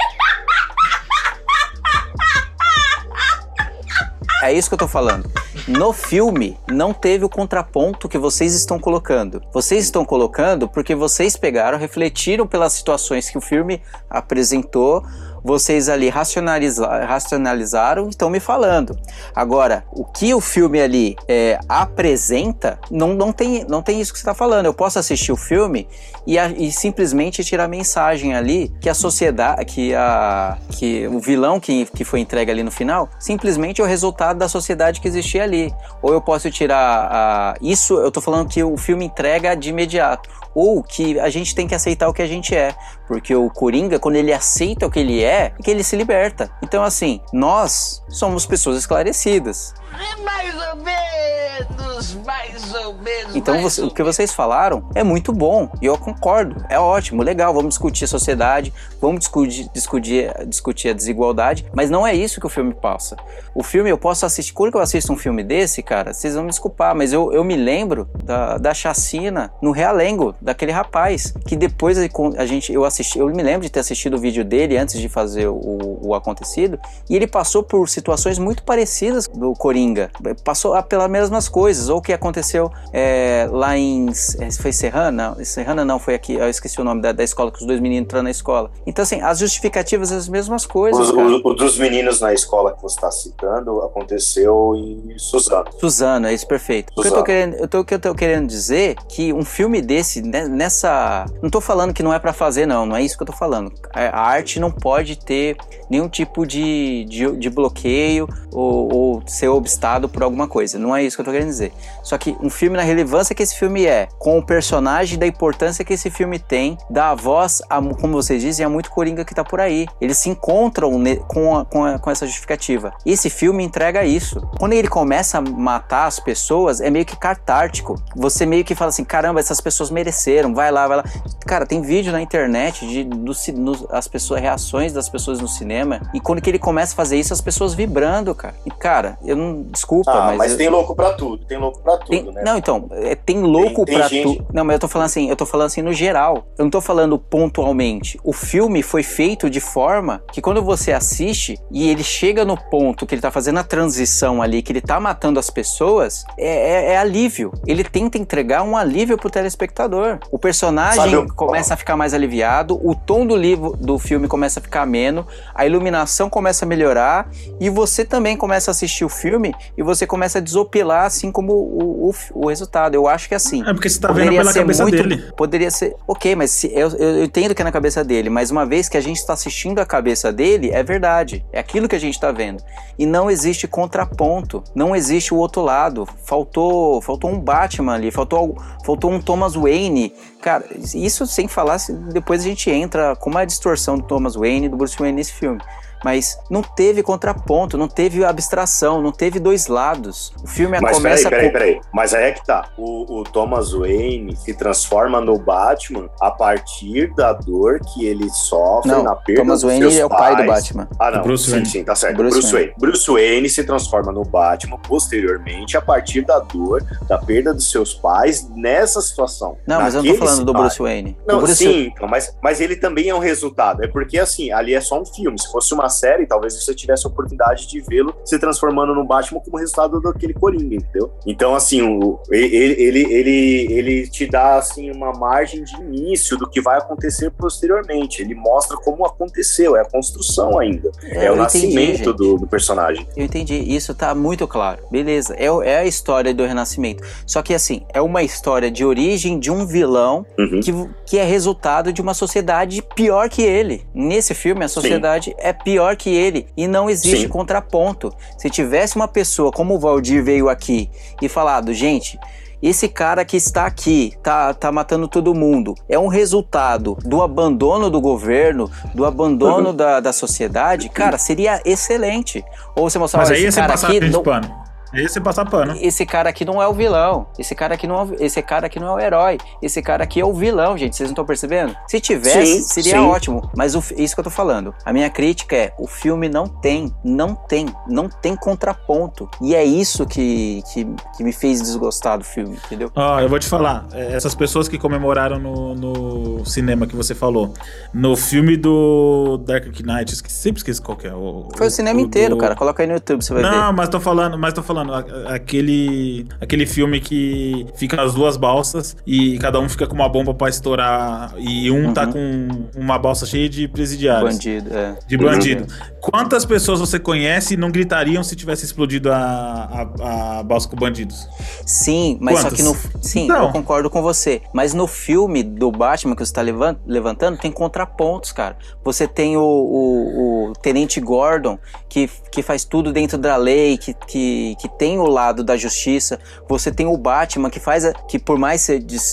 É isso que eu tô falando. No filme, não teve o contraponto que vocês estão colocando. Vocês estão colocando porque vocês pegaram, refletiram pelas situações que o filme apresentou, vocês ali racionaliza racionalizaram e estão me falando. Agora, o que o filme ali é, apresenta, não, não, tem, não tem isso que você está falando. Eu posso assistir o filme e, a, e simplesmente tirar a mensagem ali que a sociedade, que, a, que o vilão que, que foi entregue ali no final, simplesmente é o resultado da sociedade que existia ali. Ou eu posso tirar a, isso, eu estou falando que o filme entrega de imediato ou que a gente tem que aceitar o que a gente é, porque o Coringa, quando ele aceita o que ele é, é que ele se liberta. Então, assim, nós somos pessoas esclarecidas. É mais ou menos, mais ou menos. Então, você, o que vocês falaram é muito bom e eu concordo. É ótimo, legal. Vamos discutir a sociedade, vamos discutir, discutir, discutir a desigualdade, mas não é isso que o filme passa. O filme, eu posso assistir. Quando eu assisto um filme desse, cara, vocês vão me desculpar, mas eu, eu me lembro da, da chacina no Realengo, daquele rapaz, que depois a gente, eu assisti, eu me lembro de ter assistido o vídeo dele antes de fazer o, o acontecido, e ele passou por situações muito parecidas do Coringa Coringa. Passou pelas mesmas coisas, ou o que aconteceu é, lá em. É, foi Serrana? Serrana não, foi aqui, eu esqueci o nome da, da escola, que os dois meninos entraram na escola. Então, assim, as justificativas são as mesmas coisas. O, o, dos meninos na escola que você está citando aconteceu em Suzano. Suzano, é isso, perfeito. O que, eu tô querendo, eu tô, o que eu tô querendo dizer que um filme desse, né, nessa. Não tô falando que não é para fazer, não, não é isso que eu tô falando. A arte não pode ter nenhum tipo de, de, de bloqueio ou, ou ser conquistado por alguma coisa. Não é isso que eu tô querendo dizer. Só que um filme na relevância que esse filme é, com o personagem, da importância que esse filme tem, dá a voz, a, como vocês dizem, a muito Coringa que tá por aí. Eles se encontram com, a, com, a, com essa justificativa. Esse filme entrega isso. Quando ele começa a matar as pessoas, é meio que catártico. Você meio que fala assim: caramba, essas pessoas mereceram, vai lá, vai lá. Cara, tem vídeo na internet de do, no, as pessoas, reações das pessoas no cinema cinema. E quando que ele começa a fazer isso, as pessoas vibrando, cara. E, cara, eu não. Desculpa, Ah, mas. mas, eu- tem louco pra tudo, tem louco pra tudo, tem- né? Não, então, é, tem louco Tem- pra tudo. Não, mas eu tô falando assim, eu tô falando assim no geral. Eu não tô falando pontualmente. O filme foi feito de forma que quando você assiste e ele chega no ponto que ele tá fazendo a transição ali, que ele tá matando as pessoas, é, é- é alívio. Ele tenta entregar um alívio pro telespectador. O personagem Sabe começa a ficar mais aliviado, o tom do livro do filme começa a ficar ameno, a iluminação começa a melhorar e você também começa a assistir o filme e você começa a desopilar assim como o, o, o resultado. Eu acho que é assim. É porque você tá vendo pela ser cabeça muito- dele. Poderia ser. Ok, mas se- eu, eu- eu entendo que é na cabeça dele, mas uma vez que a gente está assistindo a cabeça dele, é verdade. É aquilo que a gente está vendo. E não existe contraponto. Não existe o outro lado. Faltou, faltou um Batman ali, faltou, faltou um Thomas Wayne. Cara, isso sem falar, depois a gente entra com uma distorção do Thomas Wayne e do Bruce Wayne nesse filme. Mas não teve contraponto, não teve abstração, não teve dois lados. O filme Mas peraí, começa peraí, com- peraí. Mas aí é que tá. O, o Thomas Wayne se transforma no Batman a partir da dor que ele sofre Não, na perda Thomas dos Wayne seus é o pai do. Batman. Ah, não. Bruce sim, Wayne. sim, tá certo. Bruce Bruce, Wayne. Wayne. Bruce Wayne se transforma no Batman posteriormente a partir da dor da perda dos seus pais nessa situação. Não, mas eu não tô falando do. Bruce Wayne. Não, Bruce sim, então, mas, mas ele também é um resultado. É porque, assim, ali é só um filme. Se fosse uma série, talvez você tivesse a oportunidade de vê-lo se transformando no Batman como resultado daquele Coringa, entendeu? Então, assim, o, ele, ele, ele, ele te dá, assim, uma margem de início do que vai acontecer posteriormente. Ele mostra como aconteceu, é a construção ainda. É, eu o entendi, nascimento gente. do, do personagem. Eu entendi, isso tá muito claro. Beleza, é, é a história do Renascimento. Só que assim, é uma história de origem de um vilão Uhum. que, que é resultado de uma sociedade pior que ele. Nesse filme, a sociedade é pior que ele e não existe Sim. contraponto. Se tivesse uma pessoa como o Valdir veio aqui e falado, gente. Esse cara que está aqui, tá, tá matando todo mundo, é um resultado do abandono do governo, do abandono Uhum. da, da sociedade, cara, seria excelente. Ou você mostrar, Mas aí esse cara passar aqui de não, pano. Ia ser passar pano. esse cara aqui não é o vilão. Esse cara aqui não é, o- esse cara aqui não é o herói. Esse cara aqui é o vilão, gente. Vocês não estão percebendo? Se tivesse, Sim, seria sim. ótimo. Mas o isso que eu tô falando. A minha crítica é: o filme não tem, não tem, não tem contraponto. E é isso que, que, que me fez desgostar do filme, entendeu? Ó, eu vou te falar, é, essas pessoas que comemoraram no, no cinema que você falou, no filme do Dark Knight, sempre esqueço qual que é. O, Foi o cinema inteiro, do- cara. Coloca aí no YouTube, você vai Não, ver. mas tô falando, mas tô falando, a- aquele, aquele filme que fica as duas balsas e cada um fica com uma bomba pra estourar e um tá com uma balsa cheia de presidiários. Bandido, é. De bandido. Quantas pessoas você conhece e não gritariam se tivesse explodido a, a, a balsa com bandidos? Sim, mas só Quantas? que no. Sim, Então. eu concordo com você. Mas no filme do Batman que você tá levan- levantando, tem contrapontos, cara. Você tem o, o- o Tenente Gordon, que, que faz tudo dentro da lei, que, que, que tem o lado da justiça. Você tem o Batman, que faz. A, que por mais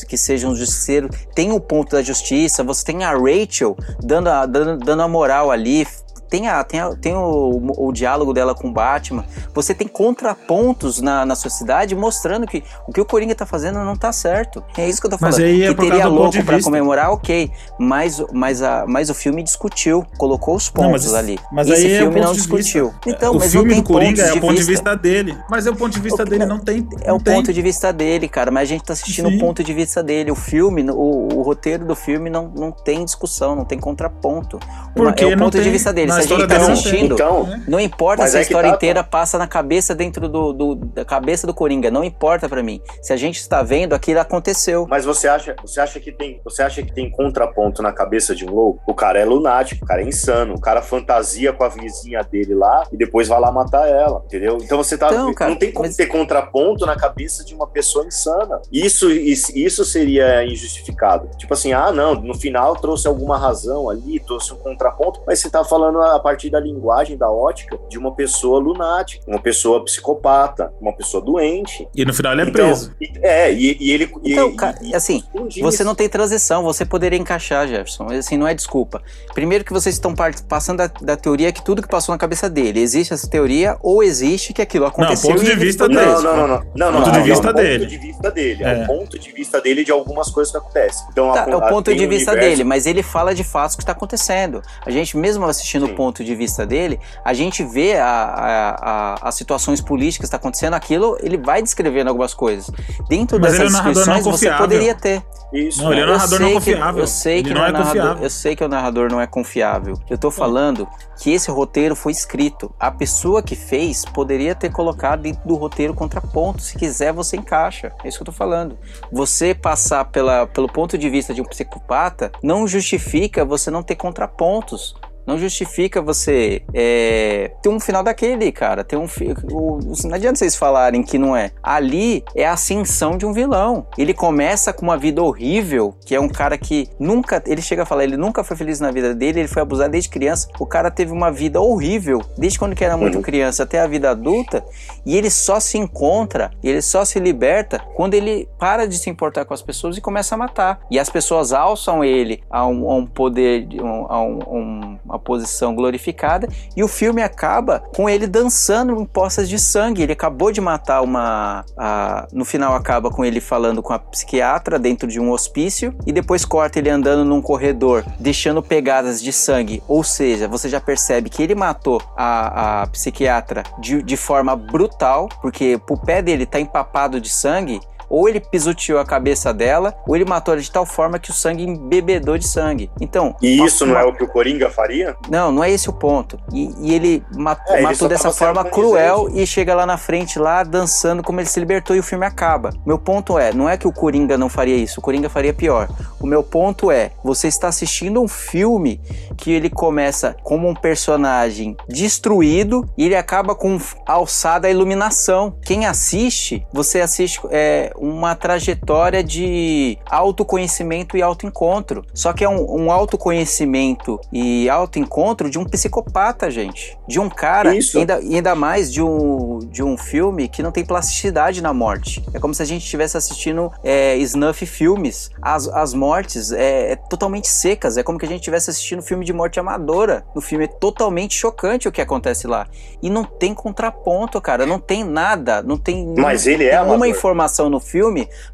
que seja um justiceiro, tem o ponto da justiça. Você tem a Rachel dando a, dando, dando a moral ali. Tem, a, tem, a- tem o, o diálogo dela com o Batman. Você tem contrapontos na, na sociedade mostrando que o que o Coringa tá fazendo não tá certo. É isso que eu tô Mas falando. aí é que teria louco de pra vista. comemorar, ok. Mas, mas, a, mas o filme discutiu, colocou os Não, pontos mas- ali. mas Esse aí é filme ponto não de discutiu. Então, o mas filme não do Coringa é o ponto de vista. dele. Mas é o ponto de vista dele, não tem. É não o tem. ponto de vista dele, cara, mas a gente tá assistindo Sim. o ponto de vista dele. O filme, o, o roteiro do filme não, não tem discussão, não tem contraponto. Uma- Porque é o não ponto de tem- vista dele. A história tá assistindo. Então, não importa se a é história tá, inteira passa na cabeça dentro do, do- da cabeça do Coringa, não importa pra mim. Se a gente está vendo, aquilo aconteceu. Mas você acha, você acha que tem, você acha que tem contraponto na cabeça de um louco? O cara é lunático, o cara é insano, o cara fantasia com a vizinha dele lá e depois vai lá matar ela, entendeu? Então você tá Então, cara, não tem como mas- ter contraponto na cabeça de uma pessoa insana. Isso isso, isso seria injustificado. Tipo assim, ah, não, no final trouxe alguma razão ali, trouxe um contraponto, mas você tá falando a partir da linguagem, da ótica de uma pessoa lunática, uma pessoa psicopata, uma pessoa doente. E no final ele é Então, preso. e- é, e, e ele e- Então, e- ca- e- assim, você não tem transição, você poderia encaixar, Jefferson. Assim, não é desculpa. Primeiro que vocês estão passando da, da teoria que tudo que passou na cabeça dele. Existe essa teoria ou existe que aquilo aconteceu ponto e de ele vista dele. preso. Não, não, não, não. não, Ponto não, de não, vista é o dele. ponto de vista dele. É. É. o ponto de vista dele de algumas coisas que acontecem. Então, Tá, a- é o a- ponto de um vista universo- dele, mas ele fala de fatos que está acontecendo. A gente, mesmo assistindo Ponto de vista dele, a gente vê a, a, a- as situações políticas que está acontecendo, aquilo ele vai descrevendo algumas coisas. Dentro Mas ele é dessas narrador não descrições você confiável. poderia ter. Isso. Não, ele é um Eu narrador sei não que- confiável. eu sei Ele que não não é é narrador, confiável. eu sei que o narrador não é confiável. Eu tô falando que esse roteiro foi escrito. A pessoa que fez poderia ter colocado dentro do roteiro contraponto. Se quiser, você encaixa. É isso que eu tô falando. Você passar pela, pelo ponto de vista de um psicopata não justifica você não ter contrapontos. Não justifica você é, ter um final daquele, cara. Ter um fi- o- o- Não adianta vocês falarem que não é. Ali é a ascensão de um vilão. Ele começa com uma vida horrível, que é um cara que nunca. Ele chega a falar, ele nunca foi feliz na vida dele, ele foi abusado desde criança. O cara teve uma vida horrível, desde quando era muito Uhum. criança até a vida adulta, e ele só se encontra, ele só se liberta quando ele para de se importar com as pessoas e começa a matar. E as pessoas alçam ele a um, a um poder, de um- a um- uma posição glorificada, e o filme acaba com ele dançando em poças de sangue. Ele acabou de matar uma. a- no final acaba com ele falando com a psiquiatra dentro de um hospício, e depois corta ele andando num corredor, deixando pegadas de sangue. Ou seja, você já percebe que ele matou a, a psiquiatra de, de forma brutal, porque o pé dele tá empapado de sangue. Ou ele pisoteou a cabeça dela, ou ele matou ela de tal forma que o sangue embebedou de sangue. Então. E isso não uma- é o que o Coringa faria? não, não é esse o ponto. E, e ele mat- É, ele matou dessa forma cruel e chega lá na frente, lá dançando como ele se libertou e o filme acaba. Meu ponto é, não é que o Coringa não faria isso, o Coringa faria pior. O meu ponto é, você está assistindo um filme que ele começa como um personagem destruído e ele acaba com alçada a iluminação. Quem assiste, você assiste é, uma trajetória de autoconhecimento e autoencontro. Só que é um, um autoconhecimento e autoencontro de um psicopata, gente. De um cara, Isso. e ainda, ainda mais de um, de um filme que não tem plasticidade na morte. É como se a gente estivesse assistindo é, snuff filmes. As, as mortes é, é totalmente secas. É como que a gente estivesse assistindo filme de morte amadora. No filme é totalmente chocante o que acontece lá. E não tem contraponto, cara. Não tem nada. Não tem Mas ele é nenhuma amador. informação no filme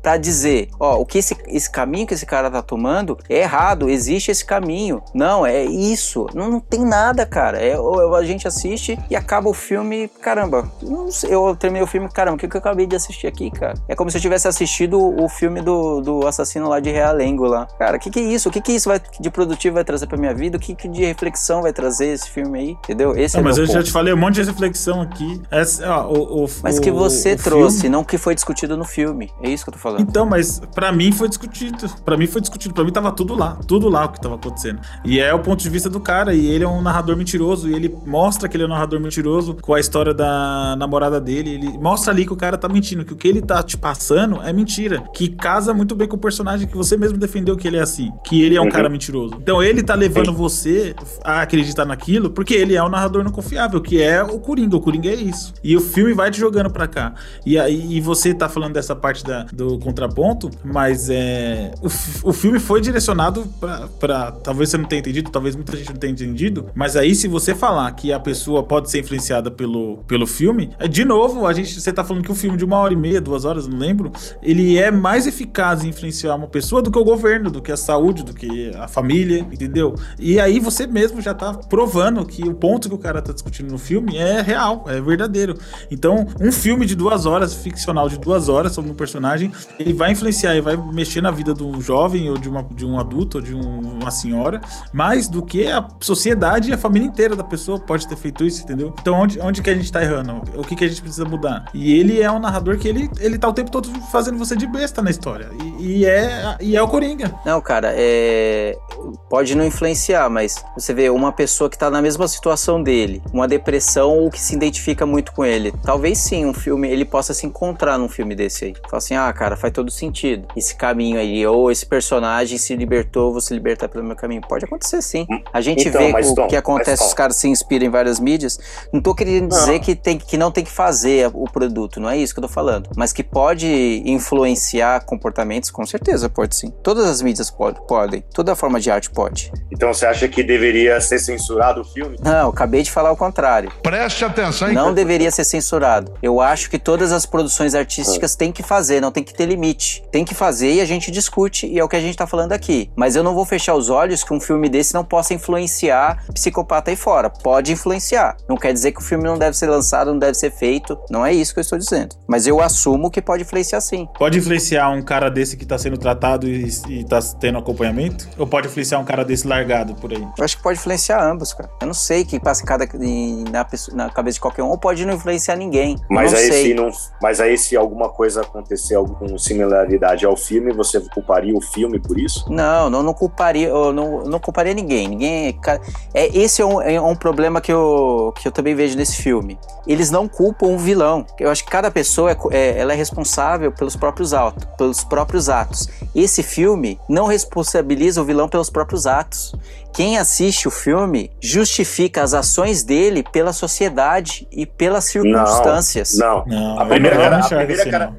pra dizer, ó, o que esse, esse caminho que esse cara tá tomando é errado, existe esse caminho. Não, é isso. Não, não tem nada, cara. É, ou a gente assiste e acaba o filme, caramba. Sei, eu terminei o filme, caramba, o que, que eu acabei de assistir aqui, cara? É como se eu tivesse assistido o filme do, do assassino lá de Realengo lá. Cara, o que, que é isso? O que, que isso vai, de produtivo vai trazer pra minha vida? O que, que de reflexão vai trazer esse filme aí? Entendeu? Esse Não, é mas eu já ponto. te falei um monte de reflexão aqui. Essa, ó, o, o- Mas o- que você trouxe, filme- não que foi discutido no filme. É isso que eu tô falando. Então, mas pra mim foi discutido. Pra mim foi discutido. Pra mim tava tudo lá. Tudo lá o que tava acontecendo. E é o ponto de vista do cara. E ele é um narrador mentiroso. E ele mostra que ele é um narrador mentiroso com a história da namorada dele. Ele mostra ali que o cara tá mentindo. Que o que ele tá te passando é mentira. Que casa muito bem com o personagem que você mesmo defendeu que ele é assim. Que ele é um Uhum. cara mentiroso. Então ele tá levando você a acreditar naquilo porque ele é um narrador não confiável. Que é o Coringa. O Coringa é isso. E o filme vai te jogando pra cá. E aí e você tá falando dessa parte da, do contraponto, mas é o, o filme foi direcionado pra. Talvez você não tenha entendido, talvez muita gente não tenha entendido. Mas aí, se você falar que a pessoa pode ser influenciada pelo, pelo filme, é, de novo, a gente, você tá falando que o filme de uma hora e meia, duas horas, não lembro, ele é mais eficaz em influenciar uma pessoa do que o governo, do que a saúde, do que a família, entendeu? E aí você mesmo já tá provando que o ponto que o cara tá discutindo no filme é real, é verdadeiro. Então, um filme de duas horas, ficcional de duas horas um personagem, ele vai influenciar e vai mexer na vida do jovem ou de, uma, de um adulto ou de um- uma senhora, mais do que a sociedade e a família inteira da pessoa pode ter feito isso, entendeu? Então, onde, onde que a gente tá errando? O que, que a gente precisa mudar? E ele é um narrador que ele, ele tá o tempo todo fazendo você de besta na história. E, e é, e é o Coringa. Não, cara, é. Pode não influenciar, mas você vê uma pessoa que tá na mesma situação dele, uma depressão ou que se identifica muito com ele. Talvez sim, um filme, ele possa se encontrar num filme desse aí. Fala assim, ah, cara, faz todo sentido. Esse caminho aí, ou esse personagem se libertou, vou se libertar pelo meu caminho. Pode acontecer sim. A gente Então, vê o Tom, que acontece, os caras se inspiram em várias mídias. Não tô querendo dizer que, tem, que não tem que fazer o produto, não é isso que eu tô falando. Mas que pode influenciar comportamentos, com certeza pode sim. Todas as mídias pod- podem. Toda forma de arte parte pode. Então você acha que deveria ser censurado o filme? Não, acabei de falar o contrário. Preste atenção. Não deveria ser censurado. Eu acho que todas as produções artísticas têm que fazer, não tem que ter limite. Tem que fazer e a gente discute, e é o que a gente tá falando aqui. Mas eu não vou fechar os olhos que um filme desse não possa influenciar psicopata aí fora. Pode influenciar. Não quer dizer que o filme não deve ser lançado, não deve ser feito. Não é isso que eu estou dizendo. Mas eu assumo que pode influenciar sim. Pode influenciar um cara desse que tá sendo tratado e, e tá tendo acompanhamento? Ou pode influenciar um cara desse largado por aí? Eu acho que pode influenciar ambos, cara. Eu não sei que passa cada, na, pessoa- na cabeça de qualquer um, ou pode não influenciar ninguém. Mas não aí, sei. se não, mas aí, se alguma coisa acontecer alguma similaridade ao filme, você culparia o filme por isso? Não, não, não culparia, eu não, não culparia ninguém. Ninguém. ca- É, esse é um, é um problema que eu, que eu também vejo nesse filme. Eles não culpam o vilão. Eu acho que cada pessoa é, é- ela é responsável pelos próprios atos, pelos próprios atos. Esse filme não responsabiliza o vilão pelos próprios atos. Quem assiste o filme justifica as ações dele pela sociedade e pelas circunstâncias. Não. Não, A primeira, eu não cara- a primeira assim, cara- não.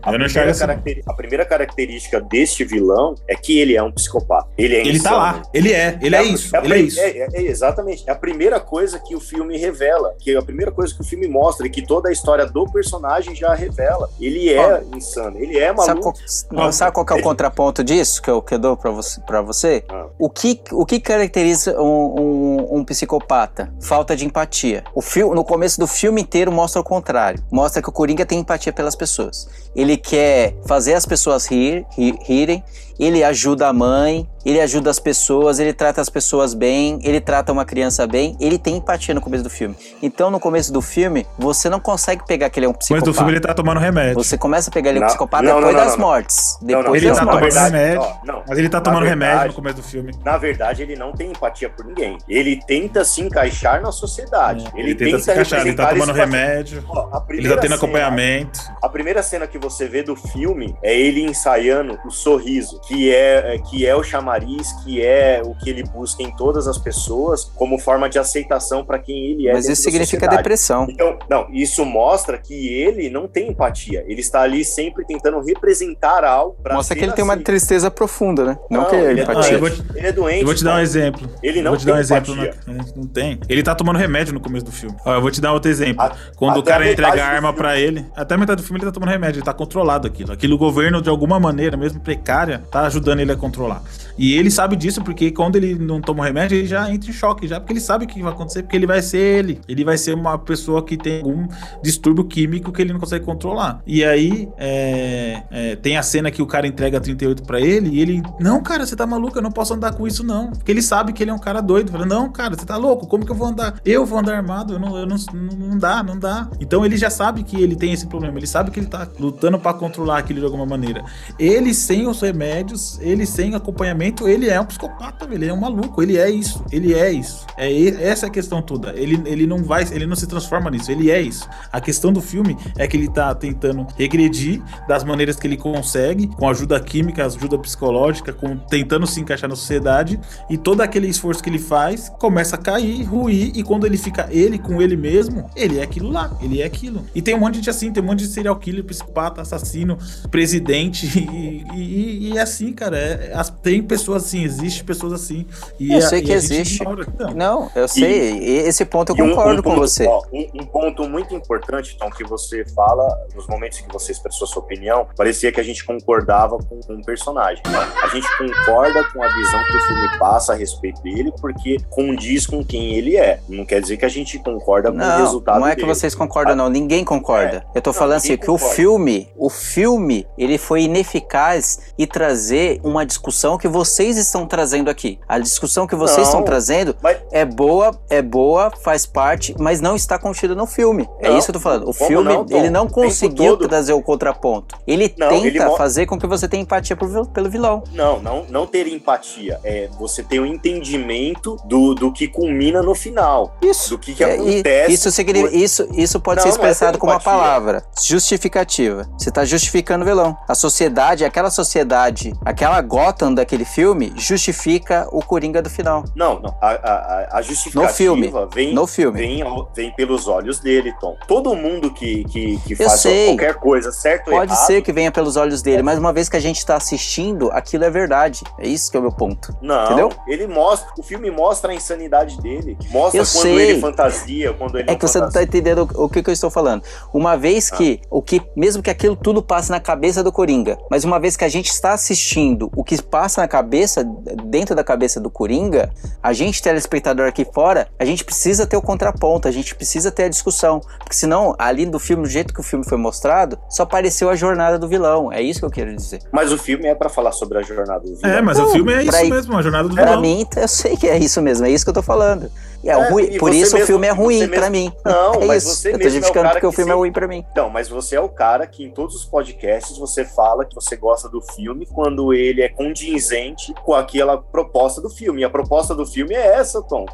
a primeira a característica deste vilão é que ele é um psicopata. Ele é Ele tá insano. lá. Ele é. Ele é, a- isso. a ele é prim- isso. é- é- exatamente. É a primeira coisa que o filme revela. Que é a primeira coisa que o filme mostra e que toda a história do personagem já revela. Ele é insano. Ele é Sabe maluco. qual, não, sabe qual que é o contraponto disso que eu, que eu dou pra você? Pra você? Ah. O, que, o que caracteriza um, um- psicopata? Falta de empatia. O fil, no começo do filme inteiro mostra o contrário. Mostra que o Coringa tem empatia pelas pessoas. Ele quer fazer as pessoas rir, ri- rirem, ele ajuda a mãe, ele ajuda as pessoas, ele trata as pessoas bem, ele trata uma criança bem, ele tem empatia no começo do filme. Então, no começo do filme, você não consegue pegar que ele é um Mas psicopata. do filme ele tá tomando remédio. Você começa a pegar ele um Não, psicopata não, depois não, das mortes. Não, Depois Ele das tá tomando mortes. verdade, remédio. ó, não. Mas ele tá Na tomando remédio verdade- no começo do filme. Na verdade, ele não tem empatia por ninguém. Ele tenta se encaixar na sociedade. Ele, tenta se encaixar, ele tá tomando remédio. Ó, Ele tá tendo cena- acompanhamento. A primeira cena que você vê do filme é ele ensaiando o sorriso, que é, que é o chamariz, que é o que ele busca em todas as pessoas como forma de aceitação para quem ele é. Mas isso significa sociedade. depressão. Então, não, isso mostra que ele não tem empatia. Ele está ali sempre tentando representar algo para Mostra que ele tem uma tristeza profunda, né? Não, que é ele, é empatia. Ah, doente. vou te- ele é doente. Eu vou te dar um cara. exemplo. Ele Eu não vou te dar um tem exemplo. empatia. na- Não tem. Ele tá tomando remédio no começo do filme. Ó, eu vou te dar outro exemplo. A- Quando o cara entrega a arma pra ele, até a metade do filme ele tá tomando remédio, ele tá controlado aquilo. Aquilo o governo, de alguma maneira, mesmo precária, tá ajudando ele a controlar. E ele sabe disso porque quando ele não toma o remédio, ele já entra em choque, já porque ele sabe o que vai acontecer, porque ele vai ser ele. Ele vai ser uma pessoa que tem algum distúrbio químico que ele não consegue controlar. E aí, é, é, tem a cena que o cara entrega 38 pra ele e ele, não, cara, você tá maluco, eu não posso andar com isso, não. Porque ele sabe que ele é um cara doido. Fala, não, cara, você tá louco, como que eu vou andar? Eu vou andar armado, eu não, eu não, não, dá, não dá. Então ele já sabe que ele tem esse problema, ele sabe que ele tá lutando pra controlar aquilo de alguma maneira. Ele sem os remédios, ele sem acompanhamento, ele é um psicopata, ele é um maluco, ele é isso, ele é isso. É essa é a questão toda. Ele, ele não vai, ele não se transforma nisso, ele é isso. A questão do filme é que ele tá tentando regredir das maneiras que ele consegue, com ajuda química, ajuda psicológica, com tentando se encaixar na sociedade, e todo aquele esforço que ele faz começa a cair, ruir, e quando ele fica ele com ele mesmo, ele é aquilo lá, ele é aquilo. E tem um monte de gente assim, tem um monte de serial killer, psicopata, assassino, presidente, e, e- e é assim, cara. é- tem pessoas assim, existe pessoas assim. E Eu a- sei que existe. ignora. Não. Não, eu sei. E esse ponto eu um- concordo um com ponto- você. ó, um, um ponto muito importante, Tom, que você fala, nos momentos que você expressou sua opinião, parecia que a gente concordava com, com o personagem. A gente concorda com a visão que o filme passa a respeito dele, porque condiz com quem ele é. Não quer dizer que a gente concorda com o Não, resultado não é que dele. vocês concordam, não. Ninguém concorda. eu tô Não, falando assim ninguém que o concorda. filme, o filme, ele foi ineficaz e trazer uma discussão que vocês estão trazendo aqui. A discussão que vocês Não, estão trazendo mas- é boa, é boa, faz parte, mas não está contida no filme. é Não, isso que eu tô falando. O filme, não, ele não conseguiu trazer o contraponto. Ele tenta ele fazer com que você tenha empatia vil- pelo vilão. Não, não, não ter empatia. É você ter um entendimento do, do que culmina no final. Isso. Do que, que É, e acontece. isso, significa- isso, isso pode ser é expressado com uma palavra. justificativa. Você tá justificando o vilão. A sociedade, aquela sociedade, aquela Gotham daquele filme, justifica o Coringa do final. Não, não. A, a, a justificativa No filme. Vem, No filme. Vem, vem pelos olhos dele, Tom. Todo mundo que, que, que faz qualquer coisa, certo ou Pode errado, ser que venha pelos olhos dele, mas uma vez que a gente tá assistindo, aquilo é verdade. É isso que é o meu ponto. Não, Entendeu? ele mostra, o filme mostra a insanidade dele. Mostra Eu quando sei. ele fantasia, quando ele É que você não tá entendendo o que, que eu estou falando. Uma vez que, o que, mesmo que aquilo tudo passe na cabeça do Coringa, mas uma vez que a gente está assistindo o que passa na cabeça, dentro da cabeça do Coringa, a gente, telespectador aqui fora, a gente precisa ter o contraponto, a gente precisa ter a discussão. Porque senão, ali do filme, do jeito que o filme foi mostrado, só apareceu a jornada do vilão. É isso que eu quero dizer. Mas o filme é pra falar sobre a jornada do vilão. É, mas o Não, filme é isso pra- mesmo, a jornada do Pra vilão. mim, eu sei que é isso mesmo, é isso que eu tô falando. E é, É, ruim, e por isso o mesmo- filme é ruim mesmo- pra mim. Não, é mas isso. você eu tô mesmo é o justificando cara porque o filme é ruim pra mim. Então, mas você é o cara que em todos os podcasts você fala que você gosta do filme quando ele é condizente com aquela proposta do filme. E a proposta do filme é essa, Tom.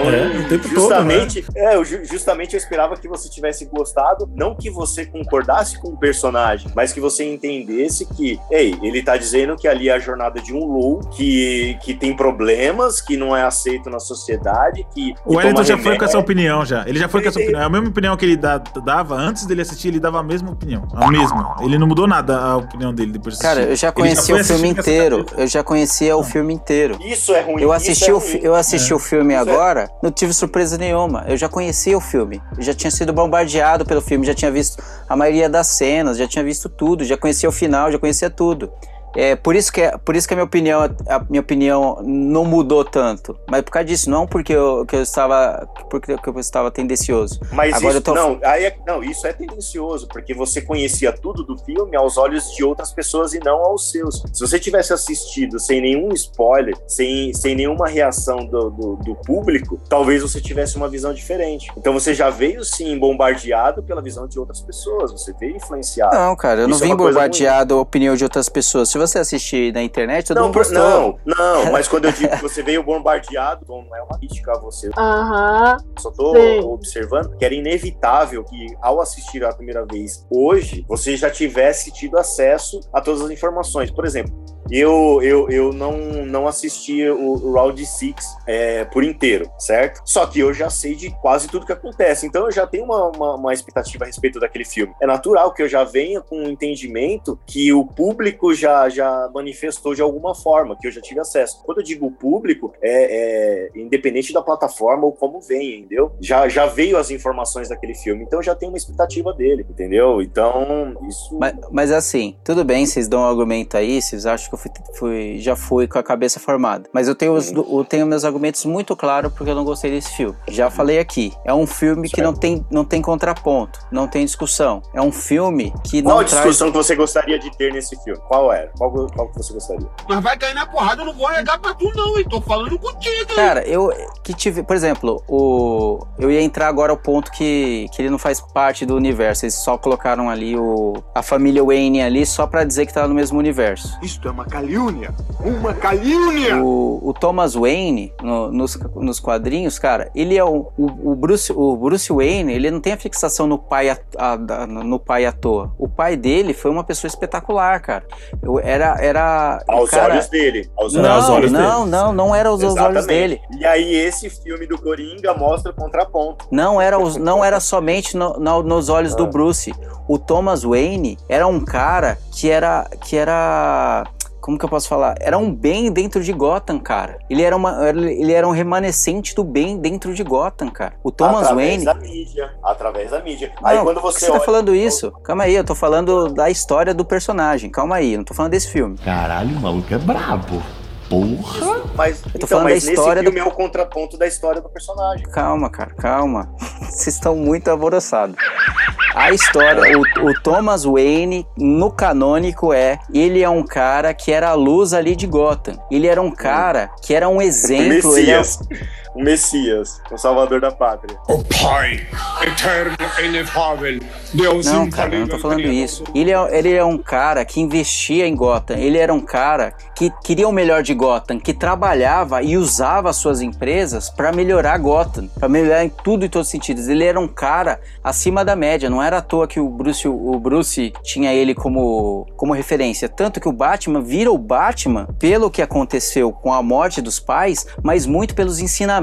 Então, É, o tempo todo, justamente, é, eu ju- justamente eu esperava que você tivesse gostado, não que você concordasse com o personagem, mas que você entendesse que, ei, ele tá dizendo que ali é a jornada de um low, que, que tem problemas, que não é aceito na sociedade, que. que O Wellington já foi com essa opinião já. Ele já foi com essa opinião. É a mesma opinião que ele dá- dava antes dele assistir, ele dava a mesma opinião. A mesma. Ele não mudou nada a opinião dele depois de assistir. Cara, eu já Ele conhecia o filme inteiro. Eu já conhecia o filme inteiro. Isso é ruim. Eu assisti, é o, ruim. fi- eu assisti É. o filme Isso é- agora, não tive surpresa nenhuma. Eu já conhecia o filme. Já tinha sido bombardeado pelo filme, já tinha visto a maioria das cenas, já tinha visto tudo, já conhecia o final, já conhecia tudo. É, por isso que, é- por isso que a minha opinião, a minha opinião não mudou tanto. Mas por causa disso, não porque eu, que eu estava porque que eu estava tendencioso. Mas Agora isso, eu tô não, aí é- não, isso é tendencioso, porque você conhecia tudo do filme aos olhos de outras pessoas e não aos seus. Se você tivesse assistido sem nenhum spoiler, sem, sem nenhuma reação do, do, do público, talvez você tivesse uma visão diferente. Então você já veio sim bombardeado pela visão de outras pessoas, você veio influenciado. Não, cara, eu não Isso é vim bombardeado a opinião de outras pessoas. Se você assistir na internet, todo Não, mundo por- gostou. não, não, mas quando eu digo que você veio bombardeado, então não é uma crítica a você. Aham. Só tô Sim. observando que era inevitável que, ao assistir a primeira vez hoje, você já tivesse tido acesso a todas as informações. Por exemplo, eu, eu, eu não, não assisti o, Round 6 é, por inteiro, certo? Só que eu já sei de quase tudo que acontece. Então eu já tenho uma, uma, uma expectativa a respeito daquele filme. É natural que eu já venha com um entendimento que o público já, já manifestou de alguma forma, que eu já tive acesso. Quando eu digo público, é, é independente da plataforma ou como vem, entendeu? Já, já veio as informações daquele filme, então eu já tenho uma expectativa dele, entendeu? Então, isso. Mas, mas assim, tudo bem, vocês dão um argumento aí, vocês acham que eu fui, fui- já fui com a cabeça formada. Mas eu tenho, os, Uhum. eu tenho meus argumentos muito claros porque eu não gostei desse filme. Já falei aqui, é um filme que não tem, não tem contraponto, não tem discussão. É um filme que Qual não a traz... discussão que você gostaria de ter nesse filme? Qual era? Qual, qual que você gostaria? Mas vai cair na porrada, eu não vou negar pra tu, não, hein? Tô falando contigo, hein? Cara, eu que tive, por exemplo, o eu ia entrar agora ao ponto que, que ele não faz parte do universo, eles só colocaram ali o a família Wayne ali só pra dizer que tá no mesmo universo. Isto é uma calúnia! Uma calúnia! O, o Thomas Wayne, no- nos, nos quadrinhos, cara, ele é o, o, o Bruce, o Bruce Wayne, ele não tem a fixação no pai, a- a- no pai à toa. O pai dele foi uma pessoa espetacular, cara. Eu, era, era. Aos cara, olhos dele. Aos Não, aos olhos não, dele. não, não era aos olhos Exatamente. dele. E aí, esse filme do Coringa mostra o contraponto. Não era, os- não era somente no- no- nos olhos do Bruce. O Thomas Wayne era um cara que era. que era. Como que eu posso falar? Era um bem dentro de Gotham, cara. Ele era, uma, ele era um remanescente do bem dentro de Gotham, cara. O Thomas através Wayne. da mídia. Através da mídia. aí Não, quando por que você você tá olha. falando isso? Calma aí, eu tô falando da história do personagem. Calma aí, eu não tô falando desse filme. Caralho, o maluco é brabo. Porra! Mas, tô então, falando mas da nesse história do- é o contraponto da história do personagem. Calma, cara, calma. Vocês estão muito alvoroçados. A história, o, o Thomas Wayne, no canônico, é. Ele é um cara que era a luz ali de Gotham. Ele era um cara que era um exemplo. Ele é, Messias. O Messias, o Salvador da Pátria. O Pai, eterno e inefável, Deus Não, cara, eu não tô falando isso. Ele é, ele é um cara que investia em Gotham. Ele era um cara que queria o melhor de Gotham, que trabalhava e usava as suas empresas para melhorar Gotham, para melhorar em tudo e todos os sentidos. Ele era um cara acima da média. Não era à toa que o Bruce, o Bruce tinha ele como, como referência. Tanto que o Batman vira o Batman pelo que aconteceu com a morte dos pais, mas muito pelos ensinamentos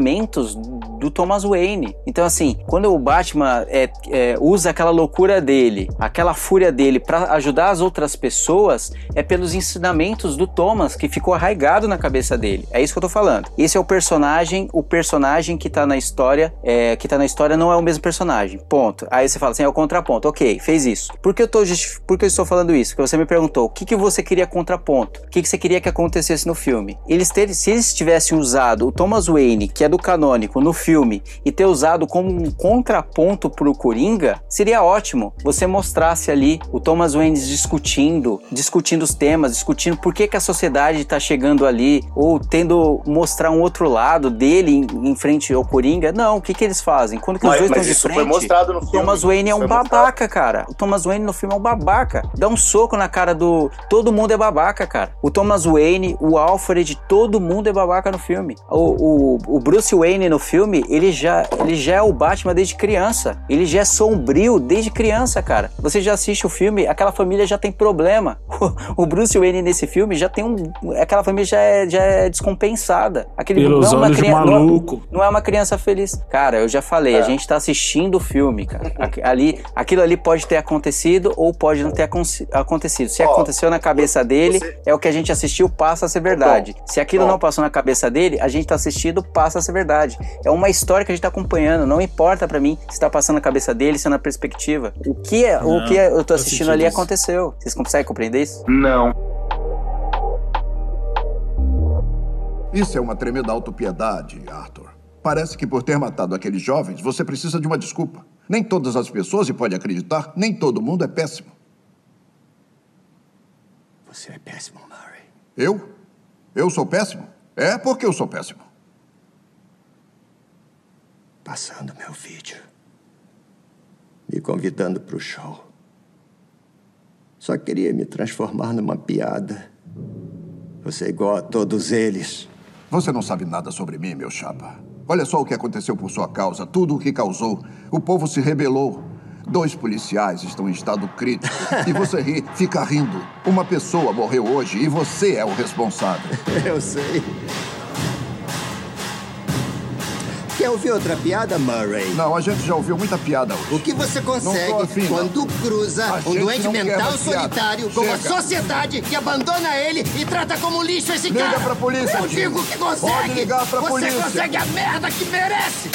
do Thomas Wayne. Então, assim, quando o Batman é, é, usa aquela loucura dele, aquela fúria dele para ajudar as outras pessoas, é pelos ensinamentos do Thomas que ficou arraigado na cabeça dele. É isso que eu tô falando. Esse é o personagem, o personagem que tá na história, é, que tá na história não é o mesmo personagem. Ponto. Aí você fala assim, é o contraponto. Ok, fez isso. Por que eu tô justif... Por que eu estou falando isso? Porque você me perguntou, o que, que você queria contraponto? O que, que você queria que acontecesse no filme? Eles ter, se eles tivessem usado o Thomas Wayne, que é do canônico, no filme, e ter usado como um contraponto pro Coringa, seria ótimo. Você mostrasse ali o Thomas Wayne discutindo, discutindo os temas, discutindo por que, que a sociedade tá chegando ali, ou tendo mostrar um outro lado dele em, em frente ao Coringa. Não, o que que eles fazem? Quando que os Mas- dois mas estão de isso foi frente, mostrado no o filme. Thomas Wayne é um foi mostrado. babaca, cara. O Thomas Wayne no filme é um babaca. Dá um soco na cara do. Todo mundo é babaca, cara. O Thomas Wayne, o Alfred, todo mundo é babaca no filme. O, o, o Bruce Wayne no filme, ele já, ele já é o Batman desde criança. Ele já é sombrio desde criança, cara. Você já assiste o filme, aquela família já tem problema. O Bruce Wayne nesse filme já tem um. Aquela família já é, já é descompensada. Aquele Pelos não é uma criança- não é- maluco. não é uma criança feliz. Cara, eu já falei, É. a gente tá assistindo o filme, cara. Ali, aquilo ali pode ter acontecido ou pode não ter acon- acontecido. Se Ó, aconteceu na cabeça dele, você- é o que a gente assistiu, passa a ser verdade. Se aquilo ó. não passou na cabeça dele, a gente tá assistindo, passa a ser verdade. É uma história que a gente tá acompanhando. Não importa pra mim se tá passando na cabeça dele, se é na perspectiva. O que, é, o Não, que eu tô assistindo ali isso. aconteceu. Vocês conseguem compreender isso? Não. Isso é uma tremenda autopiedade, Arthur. Parece que por ter matado aqueles jovens, você precisa de uma desculpa. Nem todas as pessoas, e pode acreditar, nem todo mundo é péssimo. Você é péssimo, Murray. Eu? Eu sou péssimo? É porque eu sou péssimo. Passando meu vídeo. Me convidando pro show. Só queria me transformar numa piada. Você é igual a todos eles. Você não sabe nada sobre mim, meu chapa. Olha só o que aconteceu por sua causa, tudo o que causou. O povo se rebelou. Dois policiais estão em estado crítico. E você ri, fica rindo. Uma pessoa morreu hoje e você é o responsável. Eu sei. Quer ouvir outra piada, Murray? Não, a gente já ouviu muita piada hoje. O que você consegue afim, quando cruza A um doente mental solitário com a sociedade que abandona ele e trata como lixo esse Liga cara? pra polícia, Eu digo que consegue! Pode ligar pra você polícia. consegue a merda que merece!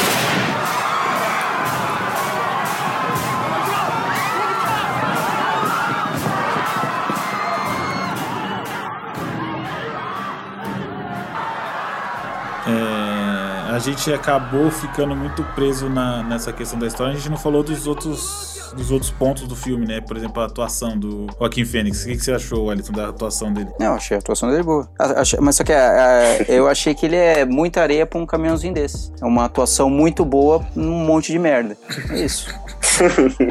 A gente acabou ficando muito preso na- nessa questão da história. A gente não falou dos outros, dos outros pontos do filme, né? Por exemplo, a atuação do Joaquim Fênix. O que, que você achou, Alisson, da atuação dele? Não, achei a atuação dele boa. Achei- Mas só que a- a- eu achei que ele é muita areia pra um caminhãozinho desse. É uma atuação muito boa num monte de merda. É isso.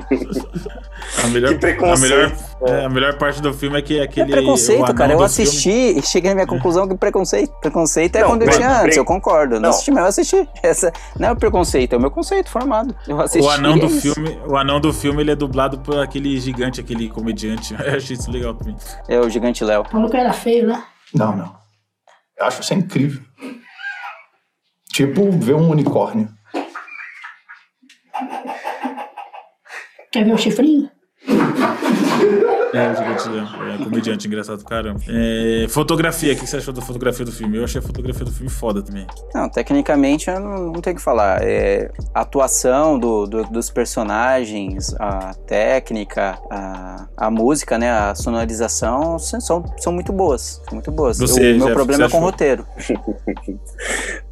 A melhor, Que preconceito. A melhor, é, a melhor parte do filme é que É aquele. o preconceito, cara. Eu assisti e cheguei na minha conclusão que preconceito. Preconceito é Não, quando eu tinha antes, eu concordo. Não, Não. assisti, mas eu assisti. Essa não é o preconceito, é o meu conceito formado. Eu assisti. O anão e do é filme, o anão do filme, ele é dublado por aquele gigante, aquele comediante. Eu achei isso legal também. É o gigante Léo. O maluco era feio, né? Não, não. Eu acho isso incrível. Tipo, ver um unicórnio. Quer ver o chifrinho? É, o gigante Léo. É comediante, engraçado do caramba. É, fotografia, o que você achou da fotografia do filme? Eu achei a fotografia do filme foda também. Não, tecnicamente eu não, não tenho o que falar. É, a atuação do, do- dos personagens, a técnica, a, a música, né, a sonorização são, são, são muito boas. São muito boas. Você, o meu Jeff, problema é com o roteiro.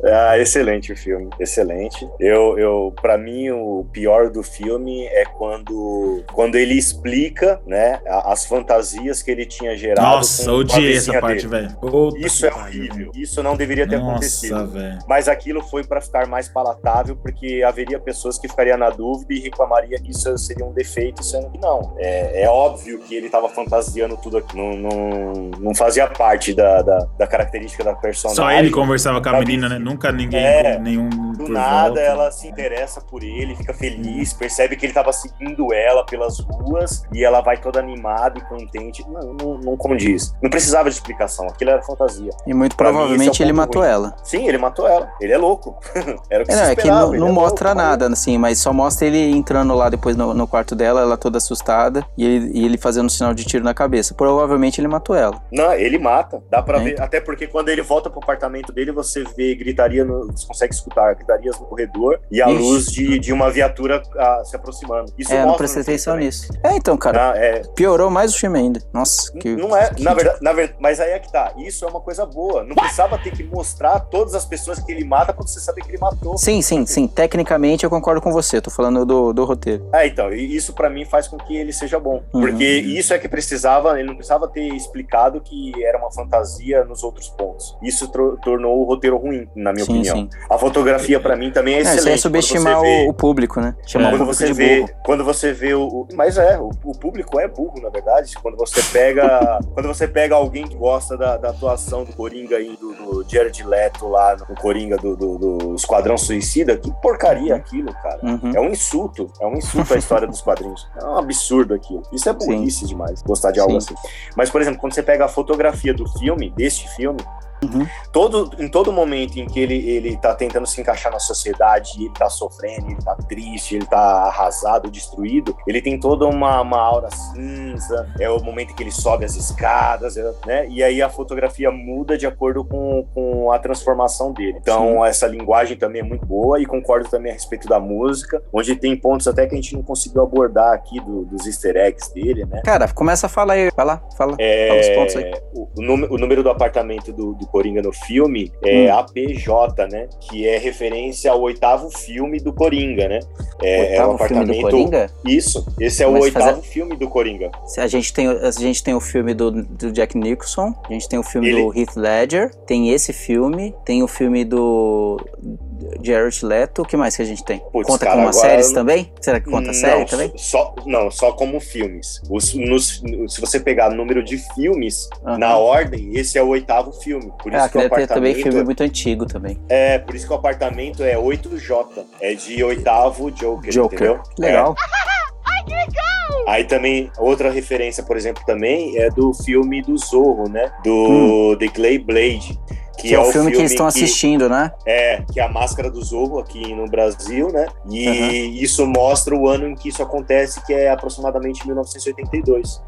Ah, excelente o filme, excelente. Eu, eu, para mim, o pior do filme é quando, quando ele explica, né, a, as fantasias que ele tinha gerado. Nossa, odiei essa parte, velho. Isso é horrível. Isso não deveria ter Nossa, acontecido. velho. Mas aquilo foi para ficar mais palatável, porque haveria pessoas que ficariam na dúvida e reclamaria que isso seria um defeito, sendo que não. É, é óbvio que ele estava fantasiando tudo aqui. Não, não, não fazia parte da, da, da característica da personagem. Só ele conversava com a menina, né? Nunca ninguém, É, nenhum Do nada volta. ela se interessa por ele, fica feliz, percebe que ele tava seguindo ela pelas ruas e ela vai toda animada e contente. Não, não, não condiz. Não precisava de explicação, aquilo era fantasia. E muito Pra mim, provavelmente esse é ele matou ruim. ela. Sim, ele matou ela. Ele é louco. era o que É, se não, é que esperava, não, não é mostra louco, nada, assim, mas só mostra ele entrando lá depois no, no quarto dela, ela toda assustada, e ele, e ele fazendo um sinal de tiro na cabeça. Provavelmente ele matou ela. Não, ele mata. Dá pra É. ver. Até porque quando ele volta pro apartamento dele, você vê gritaria, no, você consegue escutar gritarias no corredor e a Ixi. luz de, de uma viatura ah, se aproximando. Isso é, não prestei atenção nisso. É, então, cara, Ah, é, piorou mais o filme ainda. Nossa, que. Não é, que- na verdade, na verdade, mas aí é que tá. Isso é uma coisa boa. Não precisava ter que mostrar todas as pessoas que ele mata pra você saber que ele matou. Sim, sim, sim. Tecnicamente eu concordo com você. Tô falando do, do roteiro. É, então, e isso pra mim faz com que ele seja bom. Uhum. Porque isso é que precisava, ele não precisava ter explicado que era uma fantasia nos outros pontos. Isso tornou o roteiro ruim, na minha Sim, opinião. sim. A fotografia pra mim também é Não, excelente. isso é subestimar Quando vê- o, o público, né? Chamar o quando público você de vê, burro. quando você vê o, o- mas é, o, o público é burro, na verdade. Quando você pega, quando você pega alguém que gosta da, da atuação do Coringa aí do, do Jared Leto lá no Coringa do, do, do Esquadrão Suicida, que porcaria aquilo, cara. Uhum. É um insulto, é um insulto à história dos quadrinhos. É um absurdo aquilo. Isso é burrice demais, gostar de algo Sim. assim. Mas, por exemplo, quando você pega a fotografia do filme, deste filme, Uhum. todo, em todo momento em que ele, ele tá tentando se encaixar na sociedade, ele tá sofrendo, ele tá triste, ele tá arrasado, destruído, ele tem toda uma, uma aura cinza, é o momento em que ele sobe as escadas, é, né? E aí a fotografia muda de acordo com, com a transformação dele. Então, essa linguagem também é muito boa e concordo também a respeito da música, onde tem pontos até que a gente não conseguiu abordar aqui do- dos easter eggs dele, né? Cara, começa a falar aí. Vai lá, fala. É, Fala os pontos aí. o, o número, o número do apartamento do, do Coringa no filme é Hum. APJ, né? Que é referência ao oitavo filme do Coringa, né? É, é um Oitavo filme do apartamento. Coringa? Isso, esse é o Mas oitavo fazer- filme do Coringa. A gente tem, a gente tem o filme do, do Jack Nicholson, a gente tem o filme Ele- do Heath Ledger, tem esse filme, tem o filme do Jared Leto, o que mais que a gente tem? Putz, conta cara, como agora- séries também? Será que conta não, série também? Só, não, só como filmes. Os, nos- se você pegar o número de filmes Aham. na ordem, esse é o oitavo filme. Por isso Ah, que o ter também apartamento. filme muito antigo também. É, por isso que o apartamento é 8J. É de oitavo Joker, Joker. entendeu? Que legal. É. Aí também, outra referência, por exemplo, também é do filme do Zorro, né? Do The Clay Blade. Que, é, o filme, que eles estão assistindo, né? É, que é a Máscara do Zorro aqui no Brasil, né? E Uhum. isso mostra o ano em que isso acontece, que é aproximadamente 1982.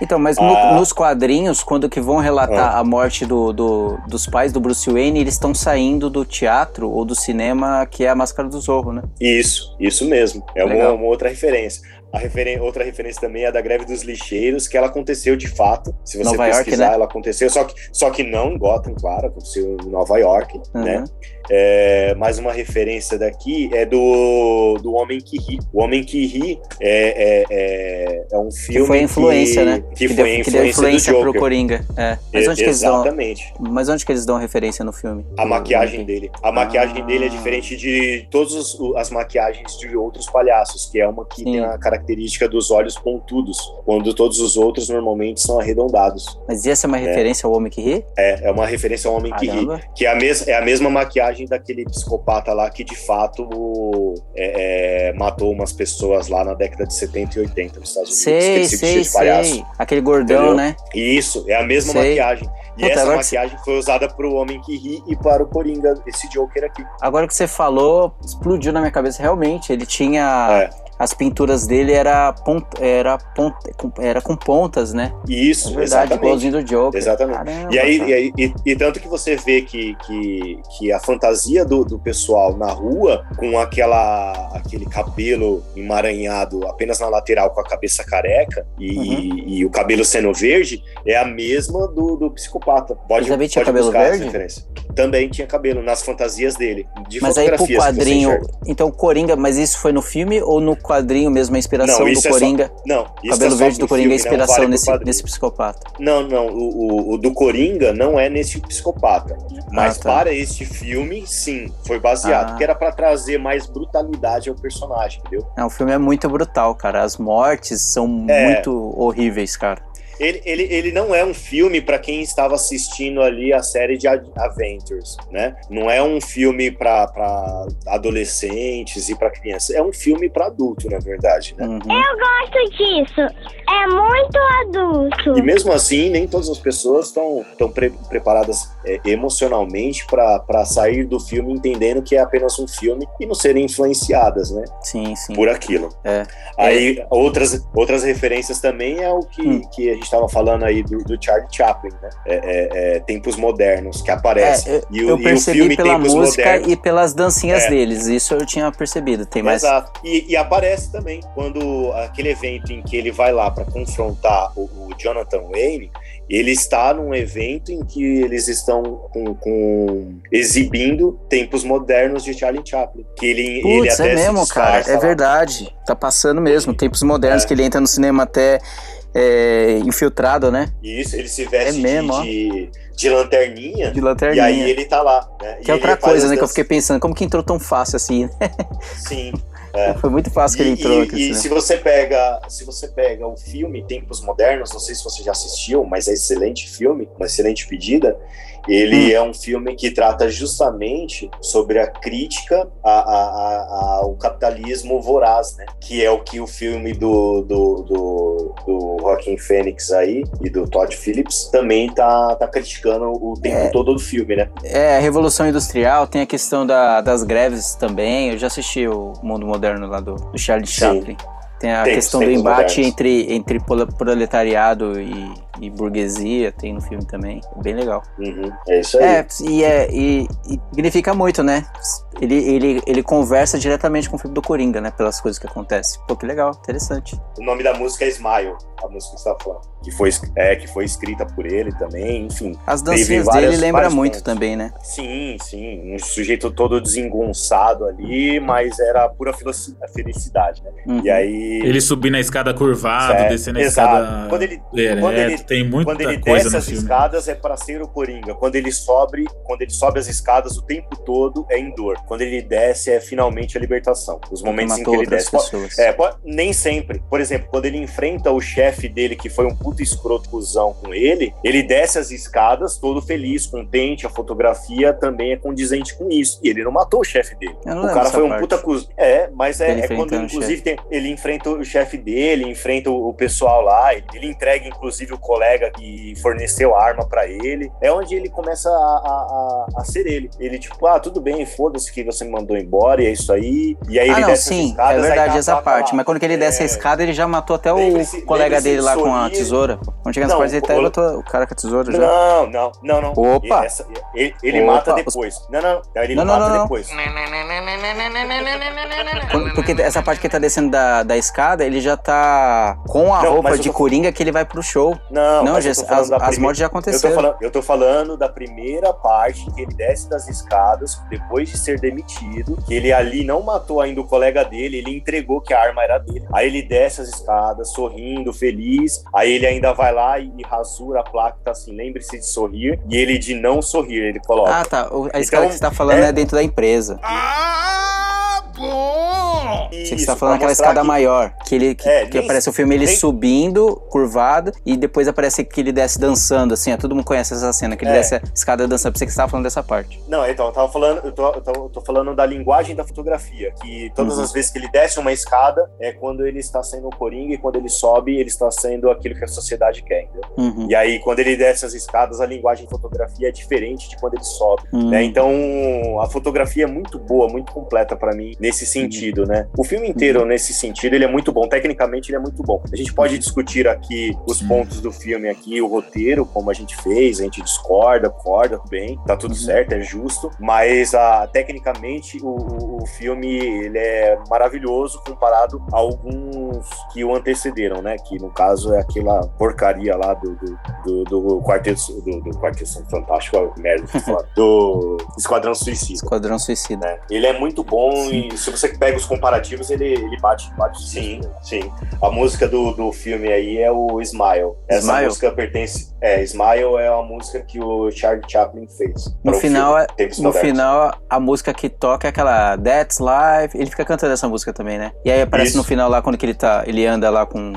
Então, mas no- Ah. nos quadrinhos, quando que vão relatar a morte do, do- dos pais do Bruce Wayne, eles estão saindo do teatro ou do cinema, que é a Máscara do Zorro, né? Isso, isso mesmo. É uma, uma outra referência. A referen- outra referência também é a da greve dos lixeiros, que ela aconteceu de fato. Se você Nova York, pesquisar, né? ela aconteceu, só que, só que não em Gotham, claro, aconteceu em Nova York, Uhum. né? É, mais uma referência daqui é do, do Homem que Ri. O Homem que Ri é, é, é, é um filme Que foi a influência, né? Que, deu, foi a que deu influência, influência do pro Joker. Coringa. É. Mas onde, que eles dão, Exatamente. mas onde que eles dão referência no filme? A maquiagem dele. A maquiagem Ah. dele é diferente de todas as maquiagens de outros palhaços, que é uma que tem a característica dos olhos pontudos, quando todos os outros normalmente são arredondados. Mas e essa é uma referência ao Homem que Ri? É, é uma referência ao Homem que Caramba. ri, que é a, mes é a mesma maquiagem daquele psicopata lá que de fato é, é, matou umas pessoas lá na década de 70 e 80 nos Estados Unidos. que Sei, vestia sei, sei. Aquele gordão, Entendeu? né? Isso, é a mesma Sei. maquiagem. E Puta, essa agora que maquiagem foi usada pro Homem que ri e para o Coringa, esse Joker aqui. Agora que você falou, explodiu na minha cabeça. Realmente, ele tinha. É. As pinturas dele era, pont, era, pont, com- era com pontas, né? Isso, É verdade, exatamente. igualzinho do Joker. Exatamente. Caramba, e, aí, e, aí- e- e tanto que você vê que, que, que a fantasia do, do pessoal na rua, com aquela, aquele cabelo emaranhado apenas na lateral com a cabeça careca e, Uhum. e o cabelo sendo verde, é a mesma do, do psicopata. Pode, Elizabeth tinha pode cabelo verde? Também tinha cabelo nas fantasias dele. De Mas aí pro quadrinho. Então, Coringa, mas isso foi no filme ou no quadrinho mesmo a inspiração Não, isso do é só- Coringa? não, O isso cabelo é só verde do Coringa é não inspiração vale nesse, nesse psicopata. Não, não, o, o- o do Coringa não é nesse psicopata. Mas Ah, tá. para este filme, sim, foi baseado. Ah. Porque era pra trazer mais brutalidade ao personagem, entendeu? Não, o filme é muito brutal, cara. As mortes são É. muito horríveis, cara. Ele, ele, ele não é um filme pra quem estava assistindo ali a série de Avengers, né? Não é um filme pra pra adolescentes e pra crianças. É um filme pra adulto, na verdade, né? Uhum. Eu gosto disso. É muito adulto. E mesmo assim, nem todas as pessoas estão tão pre- preparadas é, emocionalmente para sair do filme entendendo que é apenas um filme e não serem influenciadas, né? Sim, sim. Por aquilo. É. Aí, outras, outras referências também é o que, Hum. que a gente estava falando aí do, do Charlie Chaplin, né? É, é- é Tempos Modernos, que aparece. É, eu, e, o- eu e percebi o filme pela Tempos música Modernos. e pelas dancinhas É. deles. Isso eu tinha percebido. Tem mais. Exato. E, e aparece também quando aquele evento em que ele vai lá para confrontar o, o Jonathan Wayne, ele está num evento em que eles estão com, com- exibindo tempos modernos de Charlie Chaplin. Que ele, ele Putz, até é mesmo, cara. É lá. verdade. Tá passando mesmo. Tempos modernos É. que ele entra no cinema até é, infiltrado, né? Isso, ele se veste É mesmo, de, de, de lanterninha. De lanterninha. E aí ele tá lá. Né? Que é outra coisa, né? Que eu fiquei pensando, como que entrou tão fácil assim? né? Sim. é. Foi muito fácil que ele entrou. E, aqui, e né? se você pega, se você pega o filme Tempos Modernos, não sei se você já assistiu, mas é excelente filme, uma excelente pedida. Ele Hum. é um filme que trata justamente sobre a crítica a- a- a- ao capitalismo voraz, né? Que é o que o filme do, do, do, do Joaquin Phoenix aí e do Todd Phillips também tá, tá criticando o tempo todo do filme, né? É, a Revolução Industrial, tem a questão da- das greves também. Eu já assisti o Mundo Moderno lá do, do Charlie. Chaplin. Tem a Tem, questão tem do embate modernos. entre, entre proletariado e, e burguesia, tem no filme também. Bem legal. Uhum, é isso aí. É, e, é e, e significa muito, né? Ele, ele, ele conversa diretamente com o filme do Coringa, né? Pelas coisas que acontecem. Pô, que legal, interessante. O nome da música é Smile, a música que você tá falando. Que foi, é, que foi escrita por ele também, enfim. As dancinhas várias- dele lembra muito pontos. também, né? Sim, sim. Um sujeito todo desengonçado ali, mas era pura felici- felicidade, né? Uhum. E aí. Ele subindo a escada curvado, É, descendo a exato. escada. Quando ele- quando ele- tem muita Quando ele coisa desce as filme. escadas é para ser o Coringa. Quando ele sobe, quando ele sobe as escadas o tempo todo é em dor. Quando ele desce é finalmente a libertação. Os momentos em que ele desce. Pessoas. É, po- nem sempre. Por exemplo, quando ele enfrenta o chefe dele, que foi um puto escroto cuzão com ele, ele desce as escadas todo feliz, contente, a fotografia também é condizente com isso. E ele não matou o chefe dele. O cara foi um parte. puta cuzão. É, mas é, Ele é quando, inclusive, tem- ele enfrenta o chefe dele, enfrenta o, o pessoal lá, ele, ele entrega, inclusive, o colega que forneceu a arma pra ele. É onde ele começa a, a, a- ser ele. Ele, tipo, ah, tudo bem, foda-se que você me mandou embora, e é isso aí. E aí ah, ele não, desce sim, escadas, é verdade tá essa parte. lá. Mas quando que ele desce a É. escada, ele já matou até o Lembre-se- colega dele lá com a tesoura. Quando chega nessa Não, parte, ele até o- matou o cara com a tesoura já. Não, não, não, não. Opa! Essa- ele ele Opa, mata os- depois. Não, não, não, ele Não, não, mata não, não. depois. Quando- Porque essa parte que ele tá descendo da, da escada, ele já tá com a Não, roupa de coringa que ele vai pro show. Não, não tô falando as, da as primeira- mortes já Eu tô, aconteceram. falando, eu tô falando da primeira parte que ele desce das escadas depois de ser demitido, que ele ali não matou ainda o colega dele, ele entregou que a arma era dele. Aí ele desce as escadas, sorrindo, feliz. Aí ele ainda vai lá e, e rasura a placa, tá assim, lembre-se de sorrir. E ele de não sorrir, ele coloca. Ah, tá. O- A Então, escada que você tá falando é, é- dentro da empresa. Você que você tá falando aquela escada maior. Que, ele, que, É, que aparece o filme ele nem- subindo, curvado, e depois aparece que ele desce dançando, assim. ó, todo mundo conhece essa cena, que ele É. desce a escada dançando. Pensei que você tava falando dessa parte. Não, então, eu tava falando, eu tô, eu tô, eu tô falando da linguagem da fotografia, que todas Uhum. as vezes que ele desce uma escada é quando ele está sendo o Coringa e quando ele sobe, ele está sendo aquilo que a sociedade quer? Uhum. E aí, quando ele desce as escadas, a linguagem de fotografia é diferente de quando ele sobe, Uhum. né? Então, a fotografia é muito boa, muito completa pra mim nesse sentido, né? O filme inteiro, nesse sentido, ele é muito bom. Tecnicamente, ele é muito bom. A gente pode discutir aqui os pontos do filme aqui, o roteiro, como a gente fez, a gente discorda, concorda, bem, tá tudo certo, é justo. Mas, a, tecnicamente, o, o- filme, ele é maravilhoso comparado a alguns que o antecederam, né? Que, no caso, é aquela porcaria lá do, do, do, do Quarteto... Do, do Quarteto Fantástico, merda, do Esquadrão Suicida. Esquadrão Suicida. né? Ele é muito bom e se você pega os comparativos, ele, ele bate, bate sim, sim. A música do, do filme aí é o Smile. Essa Smile? música pertence. É, Smile é uma música que o Charlie Chaplin fez. No final, filme é- no Modernos. final, a música que toca é aquela That's Life. Ele fica cantando essa música também, né? E aí aparece Isso. no final lá, quando que ele tá. Ele anda lá com,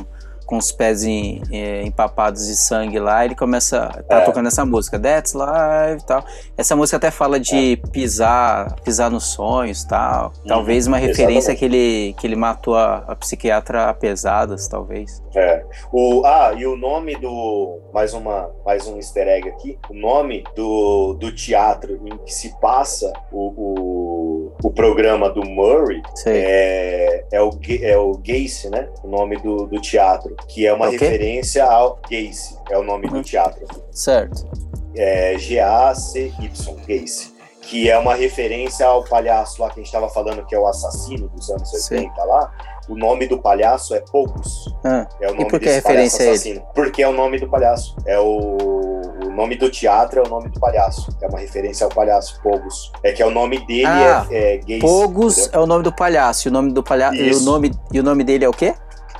com os pés em- eh, empapados de sangue lá, ele começa. Tá É. tocando essa música, That's Life e tal. Essa música até fala de pisar, pisar nos sonhos tal. Talvez uma referência exatamente. que ele, que ele matou a, a psiquiatra a pesadas, talvez. É. O, ah, e o nome do. Mais, uma, mais um easter egg aqui. O nome do, do teatro em que se passa o, o, o programa do Murray é, é, o, é o Gacy, né? O nome do, do teatro. Que é uma É o quê? referência ao Gacy, é o nome do teatro. Certo. É G-A-C-Y, Gacy. Que é uma referência ao palhaço lá que a gente estava falando, que é o assassino dos anos Sim. 80 lá. O nome do palhaço é Poucos. Ah, É o e nome por que a referência a ele? Porque é o nome do palhaço. É o... o nome do teatro é o nome do palhaço. É uma referência ao palhaço Pogos. É que é o nome dele Ah, é, é Gacy. Pogos entendeu? é o nome do palhaço. E o nome do palhaço. E o nome, e o nome dele é o quê?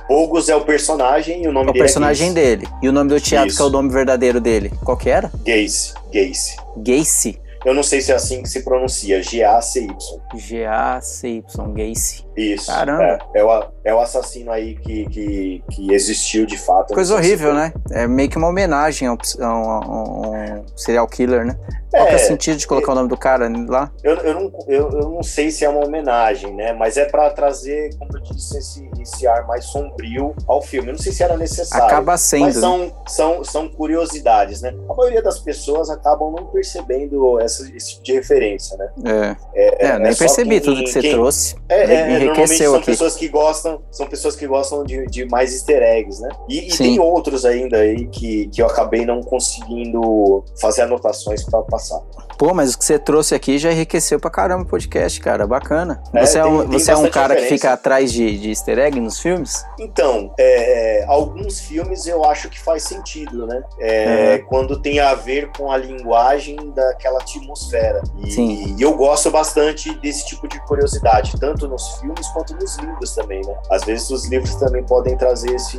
Pogos é o personagem e o nome É o dele personagem é dele. E o nome do teatro, Isso. que é o nome verdadeiro dele. Qual que era? Gacy. Gacy. Gacy. Eu não sei se é assim que se pronuncia. G-A-C-Y. G-A-C-Y, Gacy. Isso. Caramba. É, é, o, é o assassino aí que, que, que existiu de fato. Eu Coisa horrível, né? É meio que uma homenagem a um, um serial killer, né? Qual que é o É, sentido de colocar o nome do cara lá? Eu, eu, não, eu, eu não sei se é uma homenagem, né? Mas é pra trazer, como eu disse, esse, esse ar mais sombrio ao filme. Eu não sei se era necessário. Acaba sendo, Mas né? são, são, são curiosidades, né? A maioria das pessoas acabam não percebendo essa, esse tipo de referência, né? É. É, nem só percebi quem- tudo que você quem- trouxe. É, é, normalmente enriqueceu são aqui. pessoas que gostam, são pessoas que gostam de, de mais easter eggs, né? E, e tem outros ainda aí que, que eu acabei não conseguindo fazer anotações pra passar. Pô, mas o que você trouxe aqui já enriqueceu pra caramba o podcast, cara. Bacana. É, você é um, tem você é um cara que fica atrás de, de easter egg nos filmes? Então, é, alguns filmes eu acho que faz sentido, né? É, Uhum. Quando tem a ver com a linguagem daquela atmosfera. E, Sim. e eu gosto bastante desse tipo de curiosidade, tanto nos filmes quanto nos livros também, né? Às vezes os livros também podem trazer esse,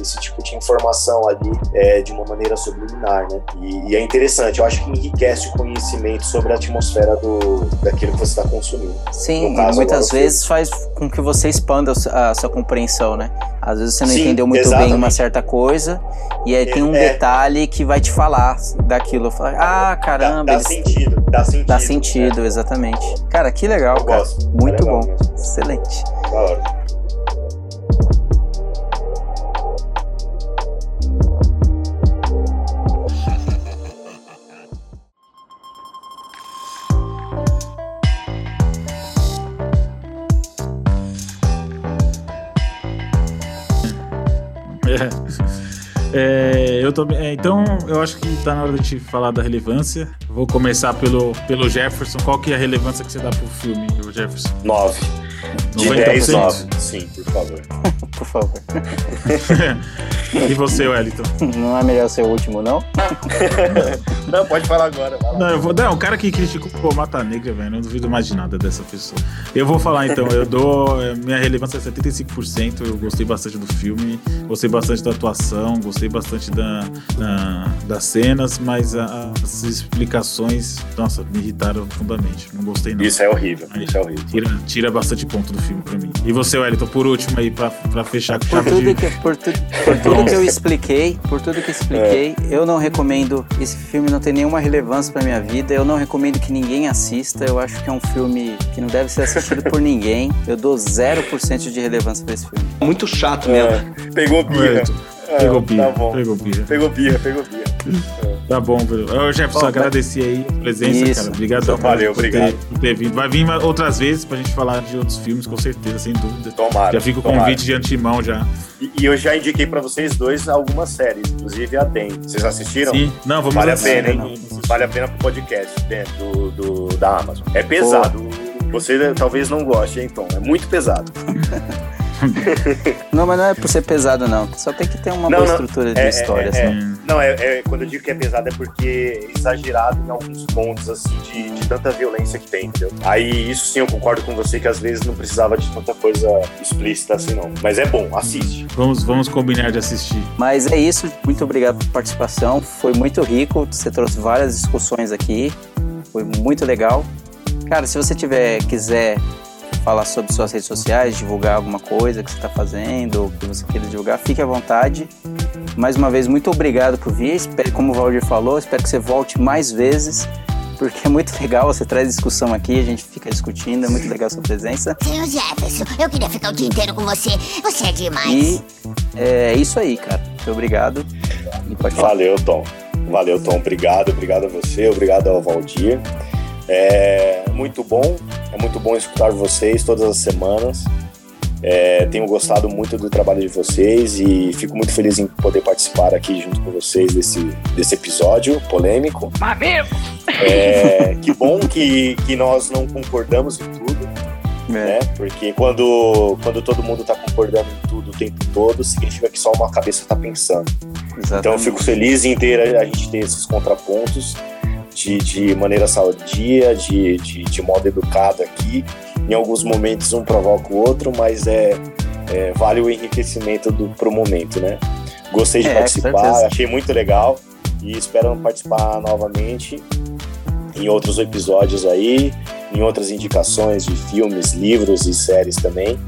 esse tipo de informação ali é, de uma maneira subliminar, né? E, e é interessante, eu acho que enriquece o conhecimento sobre a atmosfera do, daquilo que você está consumindo. Sim, caso, e muitas agora, vezes faz com que você expanda a sua compreensão, né? Às vezes você não Sim, entendeu muito bem exatamente. uma certa coisa, e aí tem um É. detalhe que vai te falar daquilo. Ah, caramba, Dá eles- sentido, dá sentido. dá sentido, exatamente. Cara, que legal, Eu cara. gosto. Muito É legal bom. mesmo. Excelente. Da hora. É, eu também. é, então, eu acho que tá na hora de falar da relevância. Vou começar pelo, pelo Jefferson. Qual que é a relevância que você dá pro filme, Jefferson? 9. De 90%? 10, 9. Sim, por favor. Por favor. e você, Wellington? Não é melhor ser o último, não? Não, pode falar agora. lá. Não, eu vou, não, o cara que criticou o Mata Negra, velho, não duvido mais de nada dessa pessoa. Eu vou falar então, eu dou. eh, Minha relevância é 75%. Eu gostei bastante do filme, gostei bastante da atuação, gostei bastante da, da- das cenas, mas a- as explicações, nossa, me irritaram profundamente. Não gostei, não. Isso é horrível. Isso é horrível. Tira, tira bastante ponto do filme pra mim. E você, Wellington, por último aí, pra, pra fechar com Por chave tudo, de. que, por, tu- por tudo que eu expliquei, por tudo que eu expliquei, É. eu não recomendo. Esse filme não tem nenhuma relevância pra minha vida. Eu não recomendo que ninguém assista. Eu acho que é um filme que não deve ser assistido por ninguém. Eu dou 0% de relevância pra esse filme. Muito chato mesmo. Pegou birra. Wellington, É, Pegou tá birra, bom. pegou birra. Pegou birra, pegou birra. Tá bom, velho. Ô, Jefferson, Bom, agradecer aí a presença, Isso. cara. Obrigado. Valeu, por ter, obrigado. por ter vindo. Vai vir outras vezes pra gente falar de outros filmes, com certeza, sem dúvida. Tomara. Já fica o tomara. convite de antemão já. E, e eu já indiquei pra vocês dois algumas séries, inclusive a Den. Vocês assistiram? Sim. Não, vamos Vale a pena, não, hein? Vale a pena pro podcast dentro do, do- da Amazon. É pesado. Você talvez não goste, hein, Tom? É muito pesado. Não, mas não é por ser pesado, não. Só tem que ter uma Não, boa não. estrutura de É, é, história, é, assim. é. Não, é, é- quando eu digo que é pesado é porque é exagerado em alguns pontos, assim, de, de tanta violência que tem, entendeu? Aí, isso sim, eu concordo com você que às vezes não precisava de tanta coisa explícita assim, não. Mas é bom, assiste. Vamos, vamos combinar de assistir. Mas é isso, muito obrigado pela participação. Foi muito rico, você trouxe várias discussões aqui. Foi muito legal. Cara, se você tiver quiser falar sobre suas redes sociais, divulgar alguma coisa que você está fazendo, ou que você queira divulgar, fique à vontade. Mais uma vez, muito obrigado por vir. Espero, como o Valdir falou, espero que você volte mais vezes, porque é muito legal. Você traz discussão aqui, a gente fica discutindo, é muito legal a sua presença. Senhor Jefferson, eu queria ficar o dia inteiro com você. Você é demais. E é isso aí, cara. Muito obrigado. E pode falar. Valeu, Tom. Valeu, Tom. Obrigado, obrigado a você, obrigado ao Valdir. É muito bom, é muito bom escutar vocês todas as semanas. É, tenho gostado muito do trabalho de vocês e fico muito feliz em poder participar aqui junto com vocês desse, desse episódio polêmico. Mamilo! É, que bom que, que nós não concordamos em tudo, né? Porque quando, quando todo mundo está concordando em tudo o tempo todo, significa que só uma cabeça está pensando. Então eu fico feliz em ter a gente ter esses contrapontos de, de maneira sadia, de, de, de modo educado aqui. Em alguns momentos um provoca o outro, mas é, é vale o enriquecimento do, pro momento, né? Gostei de É, participar, achei muito legal e espero participar novamente em outros episódios aí, em outras indicações de filmes, livros e séries também.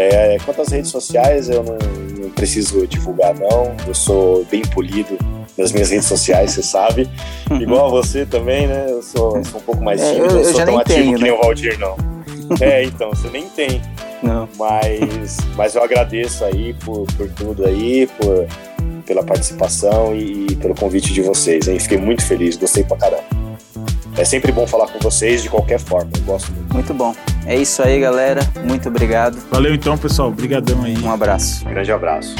É, quanto às redes sociais, eu não, não preciso divulgar, não. Eu sou bem polido nas minhas redes sociais, você sabe. Igual a você também, né? Eu sou, sou um pouco mais É, tímido, eu- não eu sou já tão ativo tenho, que nem né? o Valdir, não. É, então, você nem tem. Não. Mas, mas eu agradeço aí por, por tudo aí, por, pela participação e, e pelo convite de vocês. Hein? Fiquei muito feliz, gostei pra caramba. É sempre bom falar com vocês de qualquer forma, eu gosto muito. Muito bom. É isso aí, galera. Muito obrigado. Valeu então, pessoal. Obrigadão aí. Um abraço. Grande abraço.